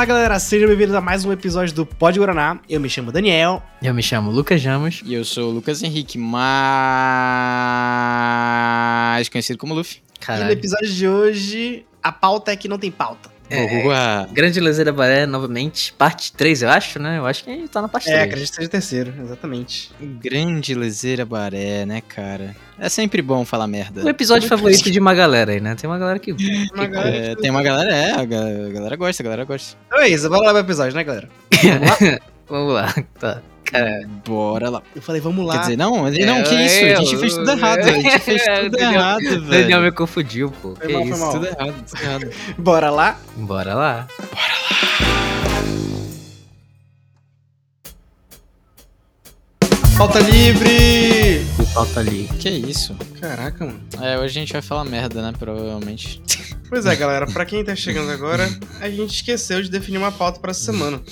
Fala galera, sejam bem-vindos a mais um episódio do Pod Guaraná. Eu me chamo Daniel. Eu me chamo Lucas Jamos. E eu sou o Lucas Henrique, mais conhecido como Luffy. E no episódio de hoje, a pauta é que não tem pauta. É, Boa. Grande Lezeira Baré, novamente. Parte 3, eu acho, né? Eu acho que tá na parte é, 3. É, acredito que seja terceiro, exatamente. Grande Lezeira Baré, né, cara? É sempre bom falar merda. O episódio Muito favorito de uma galera aí, né? Tem uma galera que. Uma que galera é, tem uma galera, é, a galera gosta, a galera gosta. Então é isso, vamos lá pro episódio, né, galera? Vamos lá? Vamos lá, tá. Cara, bora lá. Eu falei, vamos lá. Quer dizer, não, não, que isso? A gente fez tudo errado. A gente fez tudo errado, velho. Daniel me confundiu, pô. Foi que mal, isso? Tudo errado, tudo errado. Bora lá? Bora lá. Bora lá. Pauta livre! Pauta ali. Que isso? Caraca, mano. É, hoje a gente vai falar merda, né? Provavelmente. Pois é, galera, pra quem tá chegando agora, a gente esqueceu de definir uma pauta pra semana.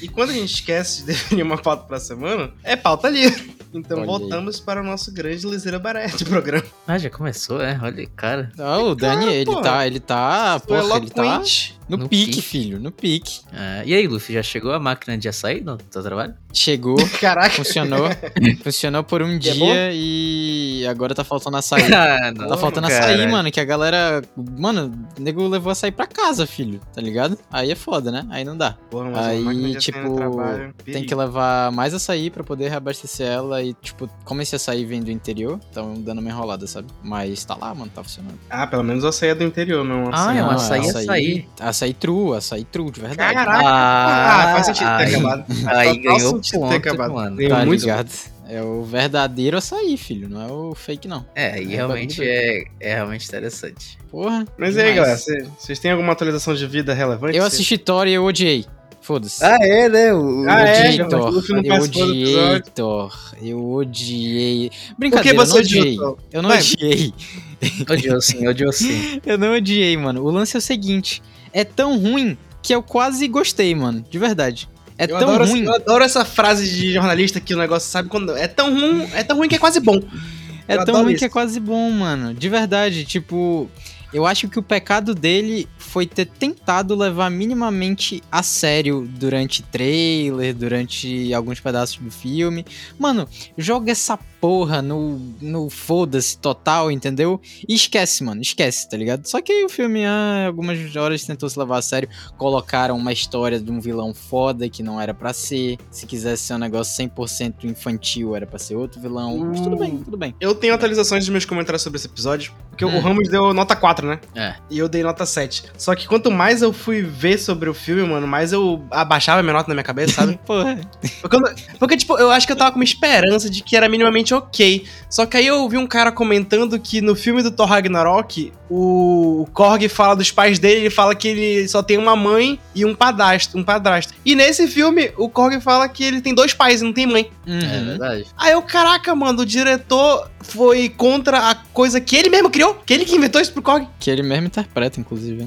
E quando a gente esquece de definir uma pauta pra semana, é pauta livre. Então Olha voltamos para o nosso grande Liseira Baré de programa. Ah, já começou, é? Olha, cara. Ah, o Dani, ele porra. tá, ele tá, Foi porra, ele tá no, No pique, pique. filho, no pique. Ah, e aí, Luffy, já chegou a máquina de açaí no teu trabalho? Chegou, Caraca. funcionou, funcionou por um E é dia e agora tá faltando açaí. ah, não. Tá faltando cara. açaí, mano, que a galera. Mano, o nego levou açaí pra casa, filho, tá ligado? Aí é foda, né? Aí não dá. Porra, mas Aí, açaí tipo, trabalho, Tem que levar mais açaí pra poder reabastecer ela e, tipo, como esse açaí vem do interior, tão dando uma enrolada, sabe? Mas tá lá, mano, tá funcionando. Ah, pelo menos o açaí é do interior, não Ah, é um Não, açaí, açaí. Açaí true, açaí true, de verdade. Caraca. Ah, Ah, faz sentido ter aí- acabado. Aí ganhou sentido ter ponto, acabado. mano. Ganhou Tá muito. ligado? É o verdadeiro açaí, filho, não é o fake, não. É, e É realmente é, é realmente interessante. Porra. Mas e aí, demais. galera, cê- vocês têm alguma atualização de vida relevante? Eu assisti Thor e eu odiei. Foda-se. Ah, é, né? O, Ah, é? odiei já- Thor. Eu odiei. Thor. Eu odiei. Brincadeira, você eu não odiei. odiou? Eu não Vai. odiei. Odiou sim, odiou sim. Eu não odiei, mano. O lance é o seguinte: é tão ruim que eu quase gostei, mano. De verdade. É eu, tão adoro, ruim. eu adoro essa frase de jornalista que o negócio sabe quando. É tão ruim, é tão ruim que é quase bom. É eu tão ruim isso. que é quase bom, mano. De verdade, tipo. Eu acho que o pecado dele foi ter tentado levar minimamente a sério durante trailer, durante alguns pedaços do filme. Mano, joga essa porra no, no foda-se total, entendeu? E esquece, mano, esquece, tá ligado? Só que aí o filme, ah, algumas horas tentou se levar a sério, colocaram uma história de um vilão foda que não era pra ser. Se quisesse ser um negócio 100% infantil, era pra ser outro vilão. Mas tudo bem, tudo bem. Eu tenho atualizações dos meus comentários sobre esse episódio. Porque o Hum. Ramos deu nota 4, né? É. E eu dei nota 7. Só que quanto mais eu fui ver sobre o filme, mano, mais eu abaixava minha nota na minha cabeça, sabe? Porra. Porque, porque, tipo, eu acho que eu tava com uma esperança de que era minimamente ok. Só que aí eu vi um cara comentando que no filme do Thor Ragnarok, o, Korg fala dos pais dele, ele fala que ele só tem uma mãe e um padrasto, um padrasto. E nesse filme, o Korg fala que ele tem dois pais e não tem mãe. É Uhum. verdade. Aí eu, caraca, mano, o diretor foi contra a coisa que ele mesmo criou, que ele que inventou isso pro Korg. Que ele mesmo interpreta, inclusive.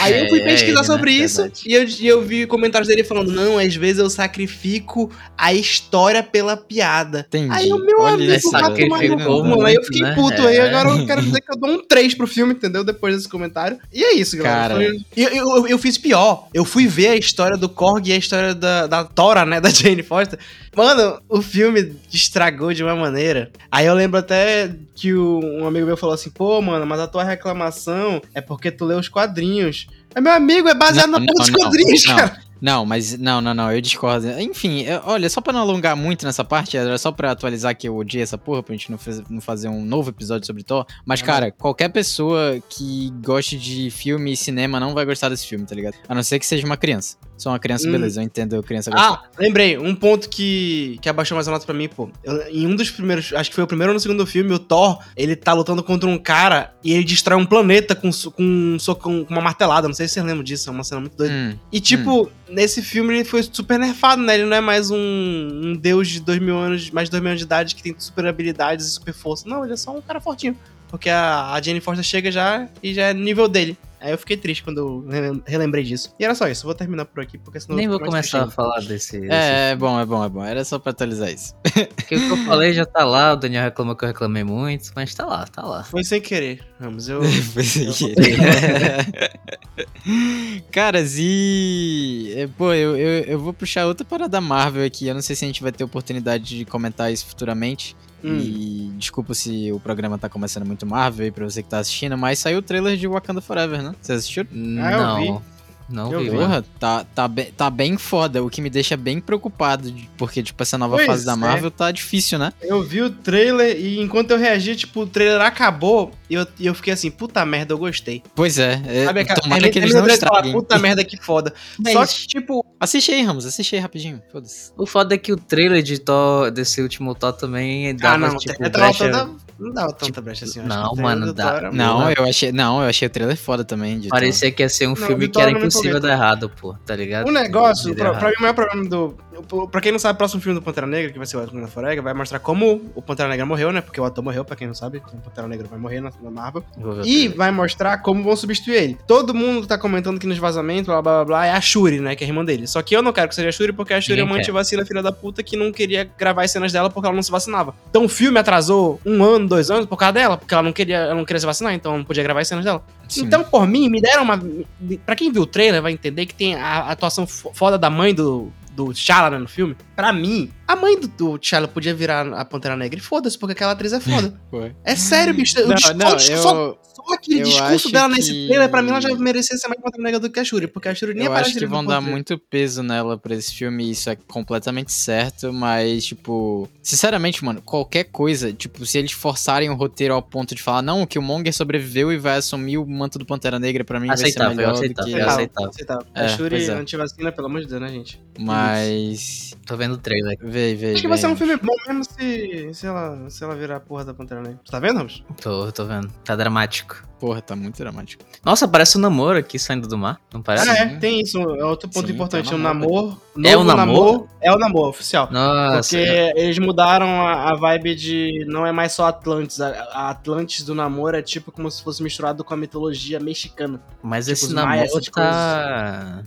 Aí eu fui É, pesquisar ele, né? sobre isso Verdade. e eu, e eu vi comentários dele falando: não, às vezes eu sacrifico a história pela piada. Entendi. Aí o meu Olha sacrificou cu, mano. Aí eu muito, fiquei né? puto. Aí É. agora eu quero dizer que eu dou um 3 pro filme, entendeu? Depois desse comentário. E é isso, galera. Cara. Foi- Eu, eu, eu fiz pior. Eu fui ver a história do Korg e a história da, da Tora, né? Da Jane Foster. Mano, o filme estragou de uma maneira. Aí eu lembro até que o- um amigo meu falou assim: pô, mano, mas a tua reclamação é porque tu leu os quadrinhos. Mas, meu amigo, é baseado Não, na porra dos quadrinhos, não. cara. Não, mas não, não, não, eu discordo. Enfim, eu- olha, só pra não alongar muito nessa parte, era só pra atualizar que eu odiei essa porra, pra gente não, faz- não fazer um novo episódio sobre Thor. Mas, Ah, cara, qualquer pessoa que goste de filme e cinema não vai gostar desse filme, tá ligado? A não ser que seja uma criança. Sou uma criança, Hum. beleza, eu entendo criança gostar. Ah, lembrei, um ponto que, que abaixou mais a nota pra mim, pô. Eu- em um dos primeiros, acho que foi o primeiro ou no segundo filme, o Thor, ele tá lutando contra um cara e ele destrói um planeta com, com, um com uma martelada. Não sei se vocês lembram disso, é uma cena muito doida. Hum, E, tipo, nesse filme ele foi super nerfado, né? Ele não é mais um, um deus de dois mil anos, mais de dois mil anos de idade que tem super habilidades e super força. Não, ele é só um cara fortinho. Porque a, a Jane Foster chega já e já é nível dele. Aí eu fiquei triste quando eu relem- relembrei disso. E era só isso, vou terminar por aqui, porque senão Nem eu vou começar a falar desse. desse É, é bom, é bom, é bom. Era só pra atualizar isso. Porque o que eu falei já tá lá, o Daniel reclamou que eu reclamei muito, mas tá lá, tá lá. Foi sem querer, Ramos. Eu. Foi sem querer. Caras, e. é, Pô, eu, eu, eu vou puxar outra parada Marvel aqui. Eu não sei se a gente vai ter oportunidade de comentar isso futuramente. Hum. E desculpa se o programa tá começando muito Marvel aí pra você que tá assistindo, mas saiu o trailer de Wakanda Forever, né? Você assistiu? Ah, eu não, vi. Não Eu vi. Porra, tá, tá, bem, tá bem foda, o que me deixa bem preocupado, de- porque, tipo, essa nova Pois fase da é. Marvel tá difícil, né? Eu vi o trailer e enquanto eu reagi, tipo, o trailer acabou e eu, eu fiquei assim, puta merda, eu gostei. Pois é, é Sabe aquela- tomara que eles não estraguem. Puta merda, que foda. Mas Só que, tipo, Assiste aí, Ramos, assiste aí rapidinho, foda-se. O foda é que o trailer de Thor, desse último Thor também dava, ah, não, tipo, tava brecha- tanta- não dava tanta brecha assim. não, mano, dá- Não, Não, eu achei, não, eu achei o trailer foda também. de Parecia que ia ser um Não, filme que era impossível dar errado, pô, tá ligado? O negócio, Deu pra, pra mim, o maior problema do. Pra quem não sabe, o próximo filme do Pantera Negra, que vai ser o Wakanda Forever, vai mostrar como o Pantera Negra morreu, né? Porque o ator morreu, pra quem não sabe, então o Pantera Negra vai morrer na, na Marvel. E vai mostrar como vão substituir ele. Todo mundo tá comentando que nos vazamentos, blá blá blá, blá é a Shuri, né? Que é a irmã dele. Só que eu não quero que seja a Shuri, porque a Shuri é uma antivacina filha da puta que não queria gravar as cenas dela porque ela não se vacinava. Então o filme atrasou um ano, dois anos por causa dela, porque ela não queria, ela não queria se vacinar, então não podia gravar as cenas dela. Sim. Então, por mim, me deram uma. Pra quem viu o trailer, vai entender que tem a atuação fo- foda da mãe do, do T'Challa né, no filme. Pra mim, a mãe do, do T'Challa podia virar a Pantera Negra e foda-se, porque aquela atriz é foda. É sério, bicho. Não, discurso- não, só, eu, só aquele eu discurso dela nesse que- trailer, pra mim, ela já merecia ser mais Pantera Negra do que a Shuri, porque a Shuri nem eu aparece acho que vão dar muito peso nela pra esse filme, e isso é completamente certo, mas, tipo, sinceramente, mano, qualquer coisa, tipo, se eles forçarem o roteiro ao ponto de falar, não, que o Monger sobreviveu e vai assumir o manto do Pantera Negra, pra mim vai ser Aceitável, melhor do aceitável, que... é a- aceitável. aceitável. É, a Shuri é. antivacina, pelo amor de Deus, né, gente? Mas... Tô vendo o trailer. Vê, vê, Acho que vai ser um filme bom mesmo se, se, ela, se ela virar a porra da Pantera Negra. Tu tá vendo, Ramos? Tô, tô vendo. Tá dramático. Porra, tá muito dramático. Nossa, parece um namoro aqui saindo do mar, não parece? Ah, é, tem isso. É outro ponto Sim, importante. tem O namoro. É o namoro? É o namoro, oficial. Nossa, Porque eles mudaram a, a vibe de. Não é mais só Atlantis. A, a Atlantis do namoro é tipo como se fosse misturado com a mitologia mexicana. mas tipo, esse maias, namoro essas tá...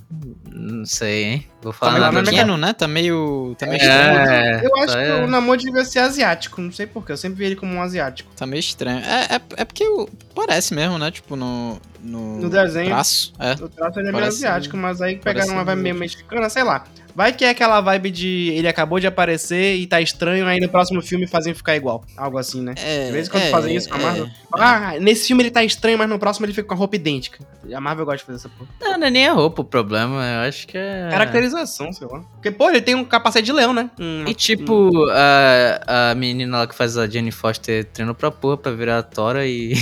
Não sei, hein? Vou falar Tá Tá não. pequeno, né? Tá meio... Tá meio É. estranho. eu acho tá, que é. o namoro devia ser asiático. Não sei porquê. Eu sempre vi ele como um asiático. Tá meio estranho. É, é, é porque o- parece mesmo, né? Tipo, no... No, No desenho. traço. É. O traço ele é meio asiático, mas aí pegaram uma vibe meio mexicana, sei lá. Vai que é aquela vibe de ele acabou de aparecer e tá estranho, aí no próximo filme fazem ficar igual. Algo assim, né? É, De vez em quando é, fazem isso com a é. Marvel. Ah, nesse filme ele tá estranho, mas no próximo ele fica com a roupa idêntica. A Marvel gosta de fazer essa porra. Não, não é nem a roupa o problema, eu acho que é... Caracterização, sei lá. Porque, pô, ele tem um capacete de leão, né? Um- E tipo, a, a menina lá que faz a Jenny Foster treinou pra porra pra virar a Tora e,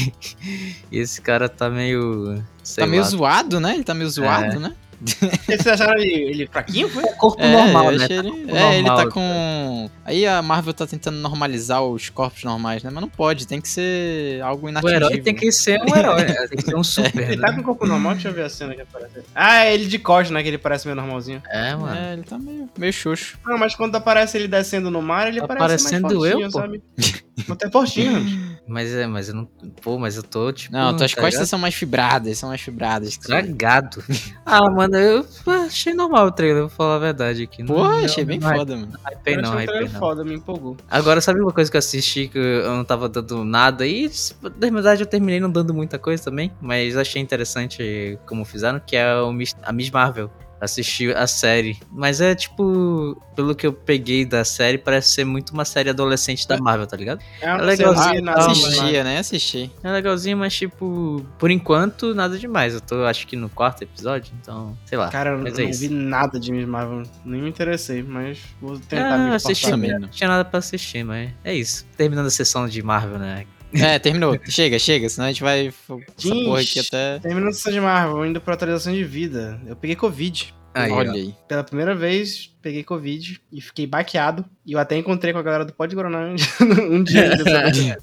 e esse cara tá meio. Sei Tá meio lá. zoado, né? Ele tá meio zoado, né? Vocês acharam ele, ele fraquinho, foi? corpo É, normal, eu né? achei Tá ele, corpo é, ele normal, tá com. Aí a Marvel tá tentando normalizar os corpos normais, né? Mas não pode, tem que ser algo O inatingível. herói tem que ser um herói, né? tem que ser um super. Ele tá né? com o corpo normal? Deixa eu ver a cena que aparece. Ah, é ele de costas, né? Que ele parece meio normalzinho. É, mano. É, ele tá meio, meio xoxo. Não, mas quando aparece ele descendo no mar, ele Tá parece mais parecendo eu, fortinho, pô. sabe? Até fortinho, né? Mas é, mas eu não. Pô, mas eu tô, tipo. Não, tuas tá costas ligado? são mais fibradas, são mais fibradas. Estragado. ah, mano, eu achei normal o trailer, vou falar a verdade aqui. Não- Porra, não- achei bem não foda, mano. hypei não, hypei não. foda, me empolgou. Agora, sabe uma coisa que eu assisti que eu não tava dando nada? E, na verdade, eu terminei não dando muita coisa também, mas achei interessante como fizeram, que é o a Miss Marvel. Assisti a série. Mas é tipo, pelo que eu peguei da série, parece ser muito uma série adolescente da Marvel, tá ligado? É, uma legalzinho, não, Assistia, né? Assisti. É legalzinho, mas tipo, por enquanto, nada demais. Eu tô, acho que no quarto episódio, então, sei lá. Cara, eu não é vi nada de Miss Marvel. Nem me interessei, mas vou tentar Ah, me assisti, não. tinha nada pra assistir, mas é isso. Terminando a sessão de Marvel, né? É, terminou. chega, chega, senão a gente vai. Gente, porra aqui até. Sessão de Marvel, indo pra atualização de vida. Eu peguei Covid. Aí, Olha aí. Pela primeira vez, peguei Covid e fiquei baqueado. E eu até encontrei com a galera do Pode Guaraná um dia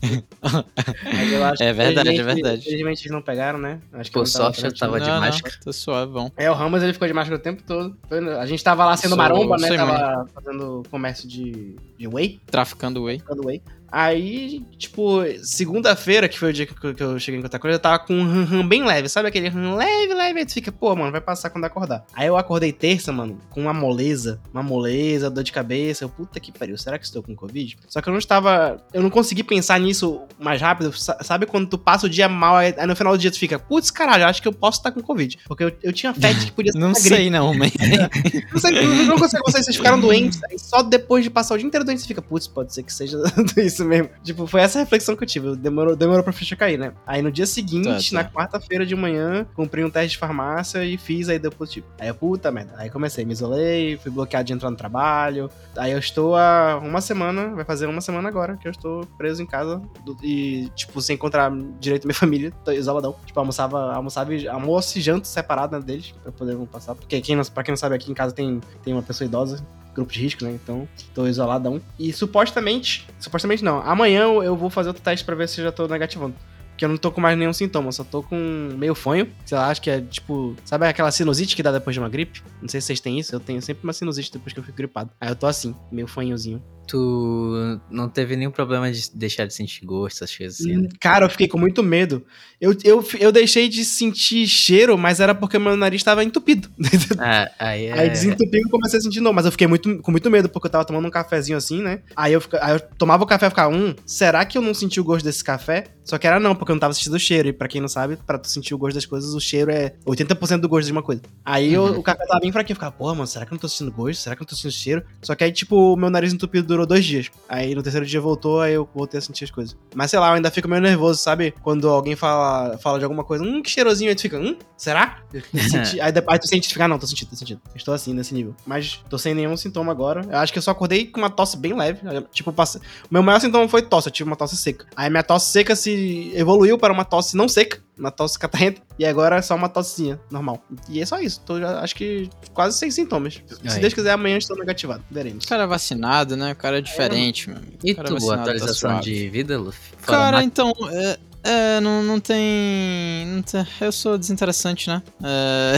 É que, verdade, é verdade. Felizmente eles não pegaram, né? Acho que não sorte, eu tava de Não, não, máscara. Tô suavão. É, o Ramos ele ficou de máscara o tempo todo. A gente tava lá sendo Sou- maromba, né? Tava fazendo comércio de, de whey, Traficando whey. ficando whey. Aí, tipo, segunda-feira, que foi o dia que eu, cheguei em ele, eu tava com um ram bem leve, sabe aquele ram leve, leve, aí tu fica, pô, mano, vai passar quando acordar. Aí eu acordei terça, mano, com uma moleza, uma moleza, dor de cabeça, eu, puta que pariu, será que estou com Covid? Só que eu não estava, eu não consegui pensar nisso mais rápido, sabe quando tu passa o dia mal, aí no final do dia tu fica, putz, caralho, acho que eu posso estar com Covid. Porque eu, eu tinha fé de que podia ser Não sei não, mas... não sei, não, não consigo vocês, vocês ficaram doentes, aí só depois de passar o dia inteiro doente você fica, putz, pode ser que seja isso mesmo. Tipo, foi essa reflexão que eu tive, demorou, demorou pra fechar cair, né? Aí no dia seguinte, Tá, tá. na quarta-feira de manhã, comprei um teste de farmácia e fiz, aí deu positivo. Aí eu, puta merda, aí comecei, me isolei, fui bloqueado de entrar no trabalho, aí eu estou há uma semana, vai fazer uma semana agora, que eu estou preso em casa do- e, tipo, sem encontrar direito minha família, tô isoladão. Tipo, almoçava, almoçava e, almoço e janto separado né, deles, pra poder não passar. Porque quem não, pra quem não sabe, aqui em casa tem, tem uma pessoa idosa, grupo de risco, né? Então, tô isoladão. E supostamente, supostamente não, amanhã eu, vou fazer outro teste pra ver se eu já tô negativando. Porque eu não tô com mais nenhum sintoma, eu só tô com meio fanho. Sei lá, acho que é tipo. Sabe aquela sinusite que dá depois de uma gripe? Não sei se vocês têm isso, eu tenho sempre uma sinusite depois que eu fico gripado. Aí eu tô assim, meio fanhozinho. Tu não teve nenhum problema de deixar de sentir gosto, essas coisas assim, né? Cara, eu fiquei com muito medo. Eu, eu, eu deixei de sentir cheiro, mas era porque meu nariz tava entupido. Ah, aí é... Aí desentupiu e comecei a sentir novo. Mas eu fiquei muito, com muito medo, porque eu tava tomando um cafezinho assim, né? Aí eu, aí eu tomava o café e ficava, hum, será que eu não senti o gosto desse café? Só que era não, porque eu não tava sentindo o cheiro. E pra quem não sabe, pra tu sentir o gosto das coisas, o cheiro é 80% do gosto de uma coisa. Aí eu- Uhum. o café tava bem fraquinho. Eu ficava, porra, mano, será que eu não tô sentindo gosto? Será que eu não tô sentindo cheiro? Só que aí, tipo, o meu nariz entupido durou dois dias. Aí no terceiro dia voltou, aí eu voltei a sentir as coisas. Mas sei lá, eu ainda fico meio nervoso, sabe? Quando alguém fala, fala de alguma coisa, hum, que cheirosinho, aí tu fica, hum, será? Eu senti- aí, depois- aí tu sente fica, ah, não, tô sentindo, tô sentindo. Estou assim, nesse nível. Mas tô sem nenhum sintoma agora. Eu acho que eu só acordei com uma tosse bem leve. Tipo, passe... o meu maior sintoma foi tosse, eu tive uma tosse seca. Aí minha tosse seca se evoluiu para uma tosse não seca, uma tosse catarrenta, e agora é só uma tossezinha, normal. E é só isso. Tô já, acho que quase sem sintomas. Se Aí. Deus quiser, amanhã eu estou negativado. Veremos. O cara é vacinado, né? O cara é diferente, meu amigo. E cara é tu, vacinado, tá atualização suave. de vida, Luffy? Fora Cara, então, é, é, não, não tem. Não tem- eu sou desinteressante, né? É,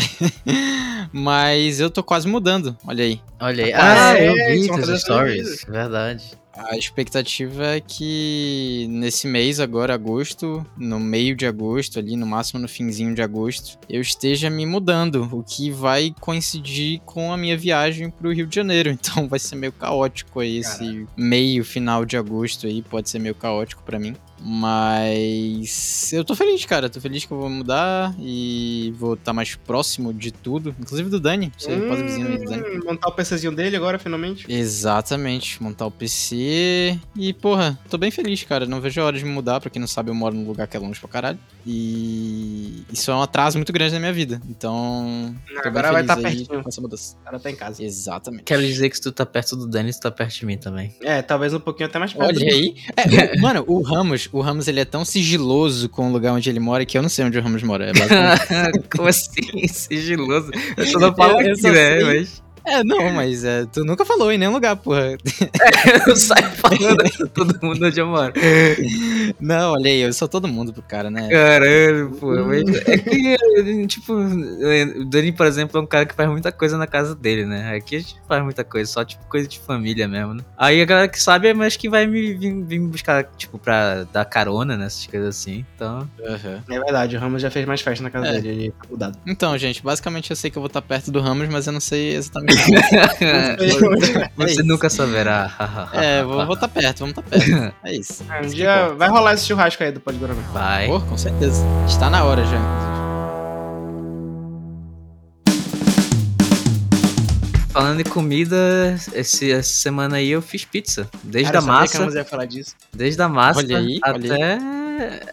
mas eu tô quase mudando, olha aí. Olha aí. Ah, Ah, eu é, vi teus atualizações de stories. Verdade. A expectativa é que nesse mês, agora, agosto, no meio de agosto, ali, no máximo no finzinho de agosto, eu esteja me mudando, o que vai coincidir com a minha viagem pro Rio de Janeiro. Então vai ser meio caótico aí esse meio, final de agosto aí, pode ser meio caótico pra mim. Mas eu tô feliz, cara. Tô feliz que eu vou mudar e vou estar mais próximo de tudo, inclusive do Dani. Você pode vizinho aí do Dani. Hum, montar o PCzinho dele agora, finalmente. Exatamente, montar o PC. E, porra, tô bem feliz, cara. Não vejo a hora de me mudar. Pra quem não sabe, eu moro num lugar que é longe pra caralho. E isso é um atraso muito grande na minha vida. Então, tô bem Agora vai feliz tá pertinho. com essa mudança. O cara tá em casa. Exatamente. Quero dizer que se tu tá perto do Dani, tu tá perto de mim também. É, talvez um pouquinho até mais perto. Olha aí. É, mano, o Ramos, o Ramos ele é tão sigiloso com o lugar onde ele mora que eu não sei onde o Ramos mora. É. Como assim? Sigiloso. Eu só não falo aqui, né? Mas é não, mas é, tu nunca falou em nenhum lugar, porra. eu saio falando pra todo mundo onde eu moro. Não, olha aí, eu sou todo mundo pro cara, né? Caralho, pô. Mas é que, tipo, o Dani, por exemplo, é um cara que faz muita coisa na casa dele, né? Aqui a gente faz muita coisa, só, tipo, coisa de família mesmo, né? Aí a galera que sabe é mais que vai me vir, vir me buscar, tipo, pra dar carona nessas coisas assim. Então. Aham. É verdade, o Ramos já fez mais festa na casa É. dele, ele tá mudado. Então, gente, basicamente eu sei que eu vou estar perto do Ramos, mas eu não sei exatamente. Você isso. nunca saberá. é, vou vou estar perto, vamos estar perto. É isso. Ah, um que dia vai rolar esse churrasco aí do Pode Guaraná. Vai. Pô, com certeza. Está na hora já. inclusive. Falando em comida, esse, essa semana aí eu fiz pizza. Desde Cara, a que massa. a Ramos ia falar disso. Desde a massa Olha aí, olha até.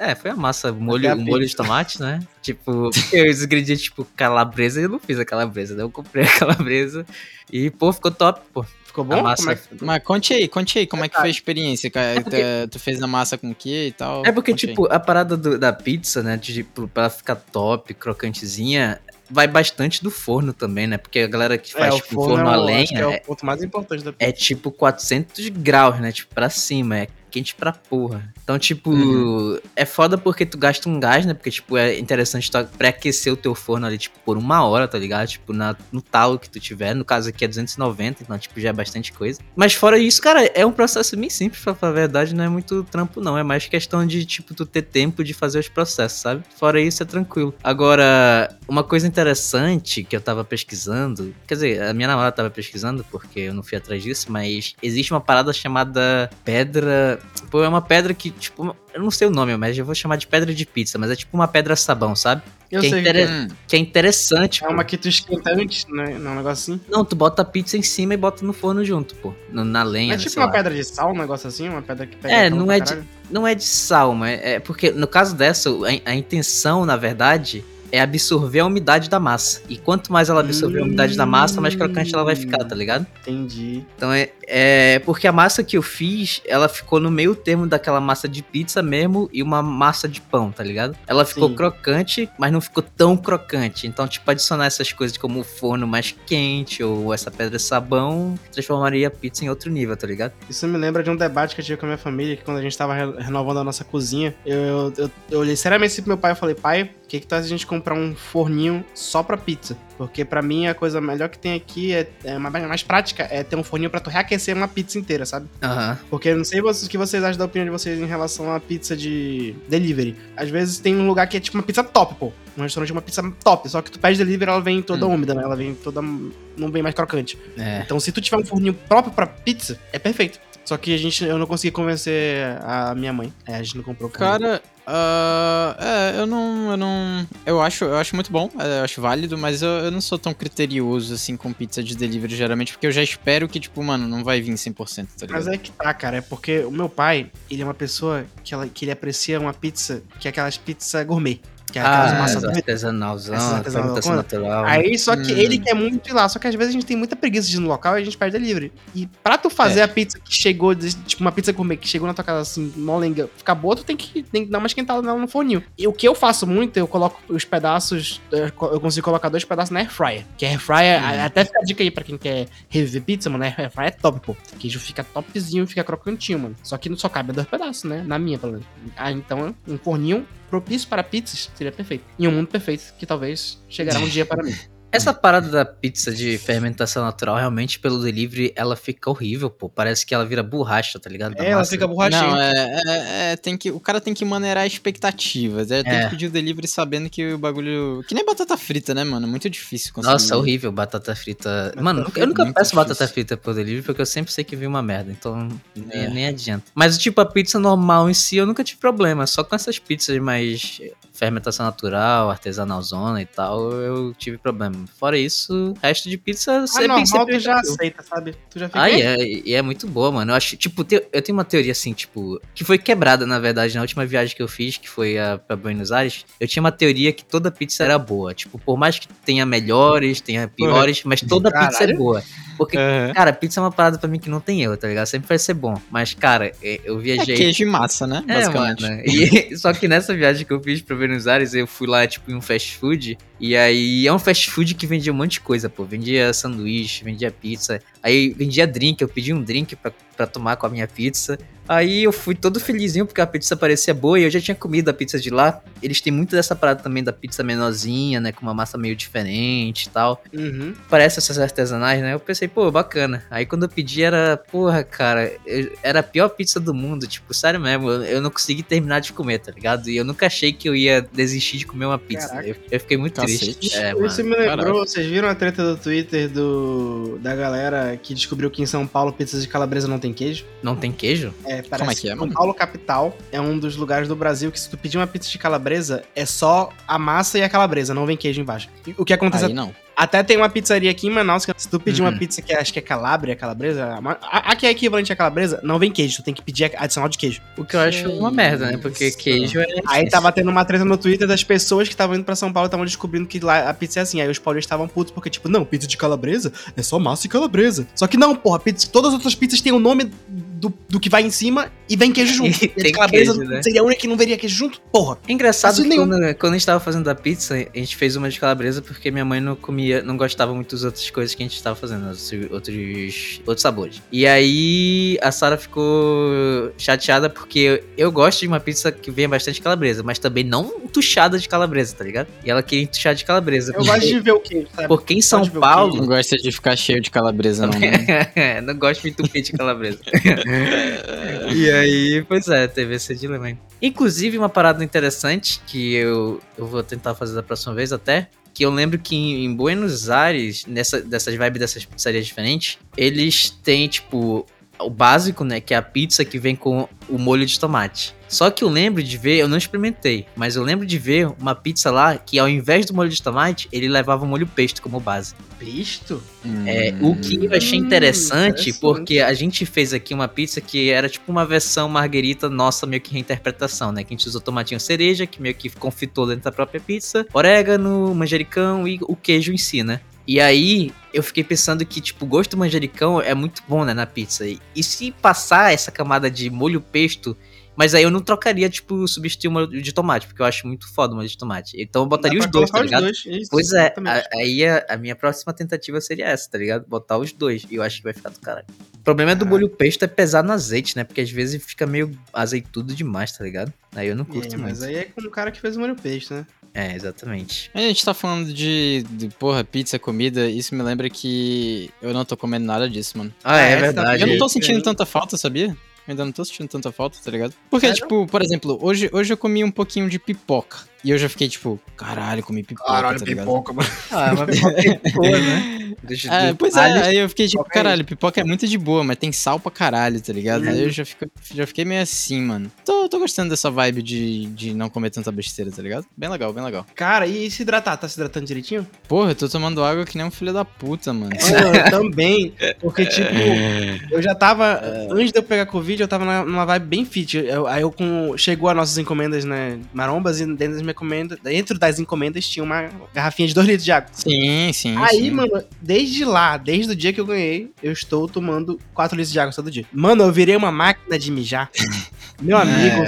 É, foi a massa, o molho, o molho de pizza. tomate, né? Tipo, porque os ingredientes, tipo, calabresa, eu não fiz a calabresa, né? Eu comprei a calabresa e, pô, ficou top, pô. Ficou bom? massa- Como é que... Mas conte aí, conte aí, como é que Tá. foi a experiência? cara? porque- Tu- fez a massa com o quê e tal? É porque, Conte aí. tipo, a parada do- da pizza, né? de, Tipo, pra ela ficar top, crocantezinha, vai bastante do forno também, né? Porque a galera que faz, é, o tipo, forno, forno, é, a lenha que é é, o ponto mais importante da é tipo 400 graus, né? Tipo, pra cima. É quente pra porra. Então, tipo, uhum. é foda porque tu gasta um gás, né? Porque, tipo, é interessante tu pré-aquecer o teu forno ali, tipo, por uma hora, tá ligado? Tipo, na, no talo que tu tiver. No caso aqui é 290, então, tipo, já é bastante coisa. Mas fora isso, cara, é um processo bem simples, pra falar a verdade, não é muito trampo, não. É mais questão de, tipo, tu ter tempo de fazer os processos, sabe? Fora isso, é tranquilo. Agora, uma coisa interessante que eu tava pesquisando, quer dizer, a minha namorada tava pesquisando, porque eu não fui atrás disso, mas existe uma parada chamada pedra. Pô, é uma pedra que, tipo, eu não sei o nome, mas eu vou chamar de pedra de pizza, mas é tipo uma pedra sabão, sabe? Eu que, sei é inter... que, que é interessante. É uma que tu esquenta antes, né? Não, é um negócio assim? Não, tu bota a pizza em cima e bota no forno junto, pô. No, na lenha. É tipo uma lá. pedra de sal, um negócio assim? Uma pedra que pega. É, não é, de, não é de sal, mas é porque no caso dessa, a, a intenção, na verdade, é absorver a umidade da massa. E quanto mais ela absorver a umidade da massa, mais crocante ela vai ficar, tá ligado? Entendi. Então é, é. Porque a massa que eu fiz, ela ficou no meio termo daquela massa de pizza mesmo e uma massa de pão, tá ligado? Ela ficou Sim. crocante, mas não ficou tão crocante. Então, tipo, adicionar essas coisas como o forno mais quente ou essa pedra de sabão transformaria a pizza em outro nível, tá ligado? Isso me lembra de um debate que eu tive com a minha família, que quando a gente tava renovando a nossa cozinha, eu, eu, eu, eu olhei seriamente pro meu pai e falei, pai, o que que tá se a gente comprar um forninho só pra pizza? Porque para mim a coisa melhor que tem aqui é, é uma mais prática é ter um forninho para tu reaquecer uma pizza inteira, sabe? Uhum. Porque eu não sei vocês, o que vocês acham da opinião de vocês em relação à pizza de delivery. Às vezes tem um lugar que é tipo uma pizza top, pô. Um restaurante uma pizza top, só que tu pede delivery ela vem toda hum. úmida, né? Ela vem toda não vem mais crocante. É. Então se tu tiver um forninho próprio para pizza, é perfeito. Só que a gente, eu não consegui convencer a minha mãe. É, a gente não comprou. Cara, uh, é, eu não, eu não, eu acho, eu acho muito bom, é, eu acho válido, mas eu, eu não sou tão criterioso assim com pizza de delivery geralmente, porque eu já espero que tipo, mano, não vai vir 100%, tá ligado? Mas é que tá, cara, é porque o meu pai, ele é uma pessoa que, ela, que ele aprecia uma pizza, que é aquelas pizzas gourmet. Que é aquelas ah, massas artesanalzão, artesanal natural. Aí só que hum. ele quer muito ir lá, só que às vezes a gente tem muita preguiça de ir no local e a gente perde livre. E pra tu fazer é. a pizza que chegou, tipo uma pizza gourmet que chegou na tua casa assim, molenga, ficar boa, tu tem que, tem que dar uma esquentada nela no forninho. E o que eu faço muito, eu coloco os pedaços, eu consigo colocar dois pedaços na air fryer. Que a air fryer, hum. até fica a dica aí pra quem quer reviver pizza, mano, a air fryer é top, pô. O queijo fica topzinho, fica crocantinho, mano. Só que só cabe dois pedaços, né? Na minha, pelo menos. Ah, então, um forninho propício para pizzas seria perfeito. Em um mundo perfeito, que talvez chegará um dia para mim. Essa parada da pizza de fermentação natural, realmente, pelo delivery, ela fica horrível, pô. Parece que ela vira borracha, tá ligado? é, ela fica borrachinha. Não, é, é, é, tem que, o cara tem que maneirar expectativas. É, tem é. que pedir o delivery sabendo que o bagulho... Que nem batata frita, né, mano? Muito difícil conseguir. Nossa, horrível batata frita. Batata mano, frita eu nunca peço difícil. batata frita por delivery, porque eu sempre sei que vi uma merda. Então, nem, nem adianta. Mas, tipo, a pizza normal em si, eu nunca tive problema. Só com essas pizzas mais fermentação natural, artesanalzona e tal, eu tive problema. Fora isso, resto de pizza você ah, normal, tu já aceita, sabe? Tu já fica. Ah, e é, e é muito boa, mano. Eu acho, tipo, eu tenho uma teoria assim, tipo, que foi quebrada, na verdade, na última viagem que eu fiz, que foi a, pra Buenos Aires. Eu tinha uma teoria que toda pizza era boa. Tipo, por mais que tenha melhores, tenha piores, mas toda Caralho. pizza é boa. Porque, uhum. cara, pizza é uma parada pra mim que não tem erro, tá ligado? Sempre vai ser bom. Mas, cara, eu viajei. É queijo e massa, né? É, Basicamente. Mano. E, só que nessa viagem que eu fiz pra Buenos Aires, eu fui lá, tipo, em um fast food. E aí é um fast food que vendia um monte de coisa, pô. Vendia sanduíche, vendia pizza. Aí vendia drink, eu pedi um drink pra, pra tomar com a minha pizza. Aí eu fui todo felizinho porque a pizza parecia boa e eu já tinha comido a pizza de lá. Eles têm muito dessa parada também da pizza menorzinha, né? Com uma massa meio diferente e tal. Uhum. Parece essas artesanais, né? Eu pensei, pô, bacana. Aí quando eu pedi era, porra, cara, eu, era a pior pizza do mundo. Tipo, sério mesmo, eu, eu, não consegui terminar de comer, tá ligado? E eu nunca achei que eu ia desistir de comer uma pizza. Eu, eu, fiquei muito Cacete. triste. É, Isso me lembrou, Caraca. vocês viram a treta do Twitter do da galera que descobriu que em São Paulo pizzas de calabresa não tem queijo? Não tem queijo? É, parece Como é que é, mano? São Paulo capital é um dos lugares do Brasil que se tu pedir uma pizza de calabresa, é só a massa e a calabresa, não vem queijo embaixo. O que acontece... Aí não. Até tem uma pizzaria aqui em Manaus que se tu pedir uhum. uma pizza que acho que é calabria, calabresa, a, a, que é equivalente a calabresa, não vem queijo, tu tem que pedir adicional de queijo. O que eu acho uma merda, né? Porque queijo é. Aí tava tendo uma treta no Twitter das pessoas que estavam indo pra São Paulo estavam descobrindo que lá a pizza é assim. Aí os paulistas estavam putos porque, tipo, não, pizza de calabresa é só massa e calabresa. Só que não, porra, pizza, todas as outras pizzas têm o nome do, do que vai em cima e vem queijo junto. E tem calabresa queijo, né? seria a única que não veria queijo junto? Porra. É engraçado que nenhum. quando, quando a gente tava fazendo a pizza, a gente fez uma de calabresa porque minha mãe não comia, não gostava muito das outras coisas que a gente tava fazendo, outros, outros, sabores. E aí a Sara ficou chateada porque eu gosto de uma pizza que venha bastante calabresa, mas também não entuchada de calabresa, tá ligado? E ela queria entuchar de calabresa. Eu gosto de ver o queijo, sabe? Porque em São Paulo, Não gosta de ficar cheio de calabresa, não, né? não gosto de entupir de calabresa. e aí, pois é, teve esse dilema aí. Inclusive, uma parada interessante que eu, eu vou tentar fazer da próxima vez até. Que eu lembro que em em Buenos Aires, nessa, dessas vibes dessas pizzarias diferentes, eles têm, tipo, o básico, né? Que é a pizza que vem com o molho de tomate. Só que eu lembro de ver, eu não experimentei, mas eu lembro de ver uma pizza lá que ao invés do molho de tomate, ele levava o molho pesto como base. Pisto? É, o que eu achei Hum, interessante, interessante. porque a gente fez aqui uma pizza que era tipo uma versão marguerita nossa, meio que reinterpretação, né? Que a gente usou tomatinho cereja, que meio que confitou dentro da própria pizza, orégano, manjericão e o queijo em si, né? E aí, eu fiquei pensando que, tipo, o gosto manjericão é muito bom, né, na pizza. E se passar essa camada de molho pesto, mas aí eu não trocaria, tipo, substituir molho de tomate, porque eu acho muito foda molho de tomate. Então eu botaria os dois, tá colocar ligado? Os dois, isso, Pois é, a- aí a, a minha próxima tentativa seria essa, tá ligado? Botar os dois. E eu acho que vai ficar do caralho. O problema é do molho pesto é pesar no azeite, né? Porque às vezes fica meio azeitudo demais, tá ligado? Aí eu não curto É, muito. mas aí é com o cara que fez o molho peixe, né? É, exatamente. A gente tá falando de, de, porra, pizza, comida, isso me lembra que eu não tô comendo nada disso, mano. Ah, é é, verdade. Eu não tô sentindo tanta falta, sabia? Eu ainda não tô sentindo tanta falta, tá ligado? Porque, Sério? tipo, por exemplo, hoje, hoje eu comi um pouquinho de pipoca. E eu já fiquei, tipo, caralho, comi pipoca, tá ligado? mano. Ah, mas boa, né? Deixa É, de- pois é, aí eu fiquei tipo, Pipoca é caralho, pipoca é muito de boa, mas tem sal pra caralho, tá ligado? Uhum. Aí eu já, fico, já fiquei meio assim, mano. Tô, tô gostando dessa vibe de, de não comer tanta besteira, tá ligado? Bem legal, bem legal. Cara, e se hidratar? Tá se hidratando direitinho? Porra, eu tô tomando água que nem um filho da puta, mano. eu também. Porque, tipo, eu já tava. Antes de eu pegar Covid, eu tava numa vibe bem fit. Eu- aí eu com. Chegou as nossas encomendas, né? Marombas, e dentro das minhas encomendas. Dentro das encomendas tinha uma garrafinha de 2 litros de água. Sim, sim, Aí, sim. mano, desde lá, desde o dia que eu ganhei, eu estou tomando 4 litros de água todo dia. Mano, eu virei uma máquina de mijar. Meu amigo. É,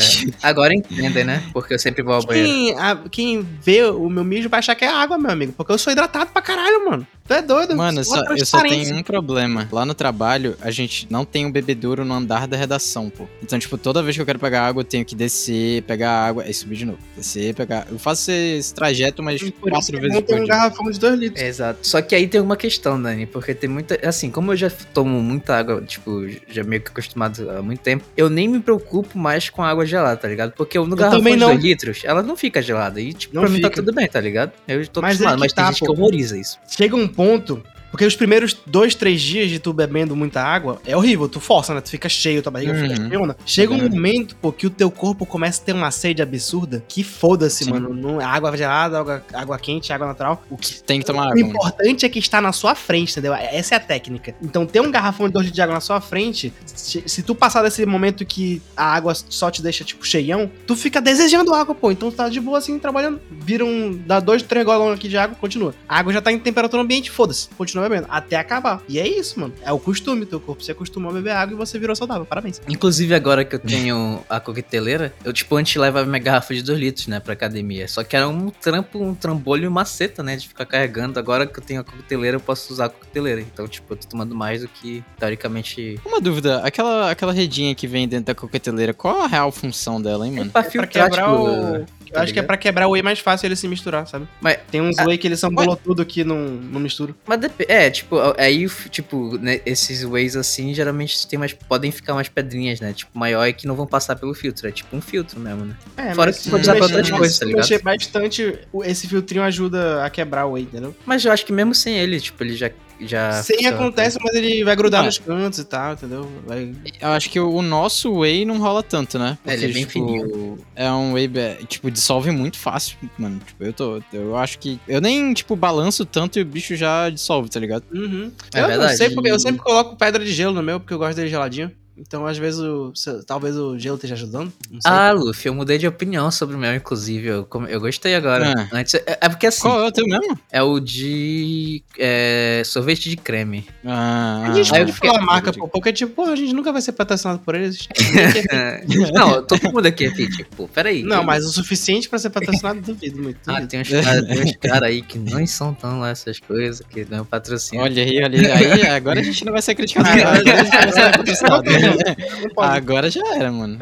agora entendem, né? Porque eu sempre vou ao banheiro. Quem, a- quem vê o meu mijo vai achar que é água, meu amigo. Porque eu sou hidratado pra caralho, mano. Tu é doido? Mano, eu Só eu só tenho um problema. Lá no trabalho, a gente não tem um bebedouro no andar da redação, pô. Então, tipo, toda vez que eu quero pegar água, eu tenho que descer, pegar água e subir de novo. Descer, pegar. Eu faço esse trajeto umas Por quatro que vezes eu por tenho um dia. garrafão de 2 litros. Exato. Só que aí tem uma questão, Dani, porque tem muita. Assim, como eu já tomo muita água, tipo, já meio que acostumado há muito tempo, eu nem me preocupo mais com a água gelada, tá ligado? Porque eu, no garrafão de não. 2 litros, ela não fica gelada. E, tipo, Não pra mim tá fica. tudo bem, tá ligado? Eu tô Mas acostumado, que mas tem tá, gente pô. que horroriza isso. Chega um ponto. Porque os primeiros dois, três dias de tu bebendo muita água é horrível. Tu força, né? Tu fica cheio, tua barriga fica Uhum. cheia. Chega um Uhum. momento, pô, que o teu corpo começa a ter uma sede absurda. Que foda-se, mano. Não, água gelada, água, água quente, água natural. O que Tem que tomar O água, mano. importante é que está na sua frente, entendeu? Essa é a técnica. Então, ter um garrafão de 2 litros de água na sua frente, se, se tu passar desse momento que a água só te deixa, tipo, cheião, tu fica desejando água, pô. Então, tu tá de boa assim, trabalhando. Vira um. dá dois, três golões aqui de água, continua. A água já tá em temperatura ambiente, foda-se. Continua bebendo. Até acabar. E é isso, mano. É o costume. Teu corpo se acostumou a beber água e você virou saudável. Parabéns. Inclusive, agora que eu tenho a coqueteleira, eu, tipo, antes levava minha garrafa de 2 litros, né, pra academia. Só que era um trampo, um trambolho e maceta, né, de ficar carregando. Agora que eu tenho a coqueteleira, eu posso usar a coqueteleira. Então, tipo, eu tô tomando mais do que, teoricamente, Uma dúvida, aquela, aquela redinha que vem dentro da coqueteleira, qual a real função dela, hein, É mano? pra É pra filtrar, quebrar tipo, o. Eu acho que é ligado? pra quebrar o whey mais fácil ele se misturar, sabe? Mas- Tem uns Ah, whey que eles são bolou tudo que não, não mistura. Mas é, tipo, aí, tipo, né, esses ways assim, geralmente tem mais, podem ficar umas pedrinhas, né? Tipo, maior é que não vão passar pelo filtro. É tipo um filtro mesmo, né? É, Fora mas que pode usar pra outras coisas, tá ligado? mexer bastante, esse filtrinho ajuda a quebrar o whey, entendeu? Mas eu acho que mesmo sem ele, tipo, ele já. Já Sem acontece, mas ele vai grudar Ah. nos cantos e tal, entendeu? Vai... Eu acho que o, nosso whey não rola tanto, né? É, ele é bem fininho. É um whey, tipo, dissolve muito fácil, mano. Tipo, eu tô. Eu acho que. Eu nem, tipo, balanço tanto e o bicho já dissolve, tá ligado? Uhum. É eu, verdade. Eu, sei porque, eu sempre coloco pedra de gelo no meu, porque eu gosto dele geladinho. Então, às vezes, o, se- talvez o gelo esteja ajudando. Não sei. Ah, Luffy, eu mudei de opinião sobre o meu, inclusive. Eu, eu gostei agora. Ah. Antes, é, é porque assim, Qual é o teu mesmo? é o de é, sorvete de creme. Ah, a gente pode falar a marca, pô, porque, tipo, pô, a gente nunca vai ser patrocinado por eles. Não, todo mundo aqui é fit, pô. Peraí. Não, mas o suficiente pra ser patrocinado, duvido muito. Ah, tem uns caras cara aí que não são tão lá essas coisas, que ganham patrocínio. Olha aí, olha aí. Aí, agora a gente não vai ser criticado. Ah, agora a gente vai ser patrocinado. Agora já era, mano.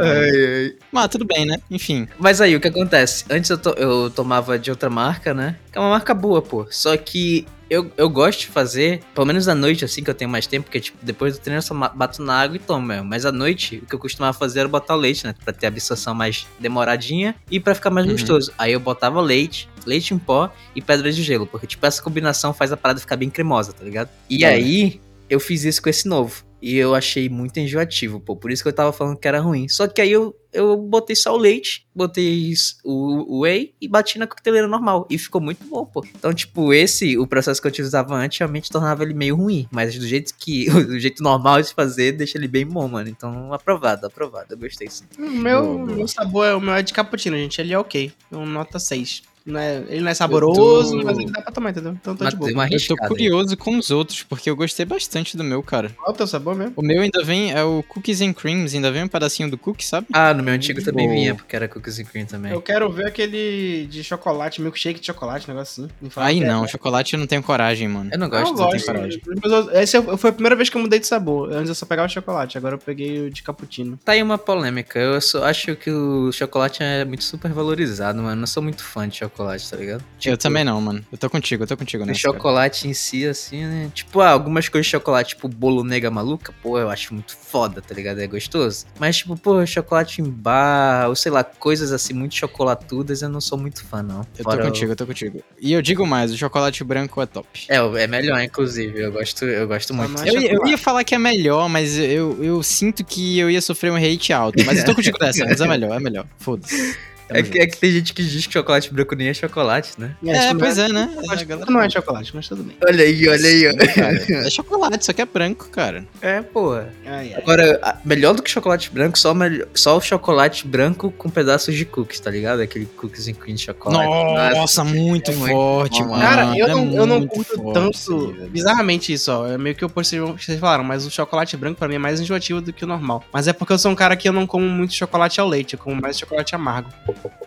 Mas tudo bem, né? Enfim. Mas aí, o que acontece? Antes eu, to- eu tomava de outra marca, né? Que é uma marca boa, pô. Só que eu, eu gosto de fazer, pelo menos à noite, assim, que eu tenho mais tempo, porque, tipo, depois do treino eu só bato na água e tomo mesmo. Mas à noite, o que eu costumava fazer era botar o leite, né? Pra ter a absorção mais demoradinha e pra ficar mais Uhum. gostoso. Aí eu botava leite, leite em pó e pedra de gelo, porque, tipo, essa combinação faz a parada ficar bem cremosa, tá ligado? E Olha. aí, eu fiz isso com esse novo. E eu achei muito enjoativo, pô. Por isso que eu tava falando que era ruim. Só que aí eu, eu botei só o leite, botei o, o whey e bati na coqueteleira normal. E ficou muito bom, pô. Então, tipo, esse, o processo que eu utilizava antes, realmente tornava ele meio ruim. Mas do jeito que. Do jeito normal de fazer, deixa ele bem bom, mano. Então, aprovado, aprovado. Eu gostei sim. O meu, meu sabor é o meu é de cappuccino, gente. Ele é ok. É um nota 6. Não é, ele não é saboroso, Eu tô- mas ele dá pra tomar, entendeu? Então tô Mas de boa. Eu tô arriscada aí. curioso com os outros, porque eu gostei bastante do meu, cara. Qual é o teu sabor mesmo? O meu ainda vem, é o Cookies and Creams, ainda vem um pedacinho do cookie, sabe? Ah, no meu antigo também vinha, porque era cookies and cream também. Eu quero ver aquele de chocolate, milkshake de chocolate, negócio assim. Aí é não, bom. chocolate eu não tenho coragem, mano. Eu não Eu gosto. não não gosto. tenho coragem. Mas eu- Esse eu- foi a primeira vez que eu mudei de sabor. Antes eu só pegava chocolate, agora eu peguei o de cappuccino. Tá aí uma polêmica. Eu só acho que o chocolate é muito super valorizado, mano. Eu não sou muito fã de chocolate, tá ligado? eu Tipo, também não, mano. Eu tô contigo, eu tô contigo, O né? chocolate em si, assim, né? Tipo, ah, algumas coisas de chocolate, tipo bolo nega maluca, pô, eu acho muito foda, tá ligado? É gostoso. Mas, tipo, pô, chocolate em bar, ou sei lá, coisas assim muito chocolatudas, eu não sou muito fã, não. Eu tô Fora o- contigo, eu tô contigo. E eu digo mais, o chocolate branco é top. É, o- é melhor, inclusive. Eu gosto, eu gosto muito. Eu, ia- eu chocolate. ia falar que é melhor, mas eu, eu sinto que eu ia sofrer um hate alto. Mas eu tô contigo dessa, mas é melhor, é melhor. Foda-se. É que, é que tem gente que diz que chocolate branco nem é chocolate, né? É, isso pois é, né? A galera- Não é chocolate, mas tudo bem. Olha aí, olha aí. Cara, é chocolate, só que é branco, cara. É, porra. Ai, ai. Agora, melhor do que chocolate branco, só, só o chocolate branco com pedaços de cookies, tá ligado? Aquele cookies and cream de chocolate. Nossa, muito é muito forte, bom, mano. Cara, eu É não, eu não curto forte tanto. velho. bizarramente isso, ó. É meio que o que vocês falaram, mas o chocolate branco pra mim é mais enjoativo do que o normal. Mas é porque eu sou um cara que eu não como muito chocolate ao leite, eu como mais chocolate amargo.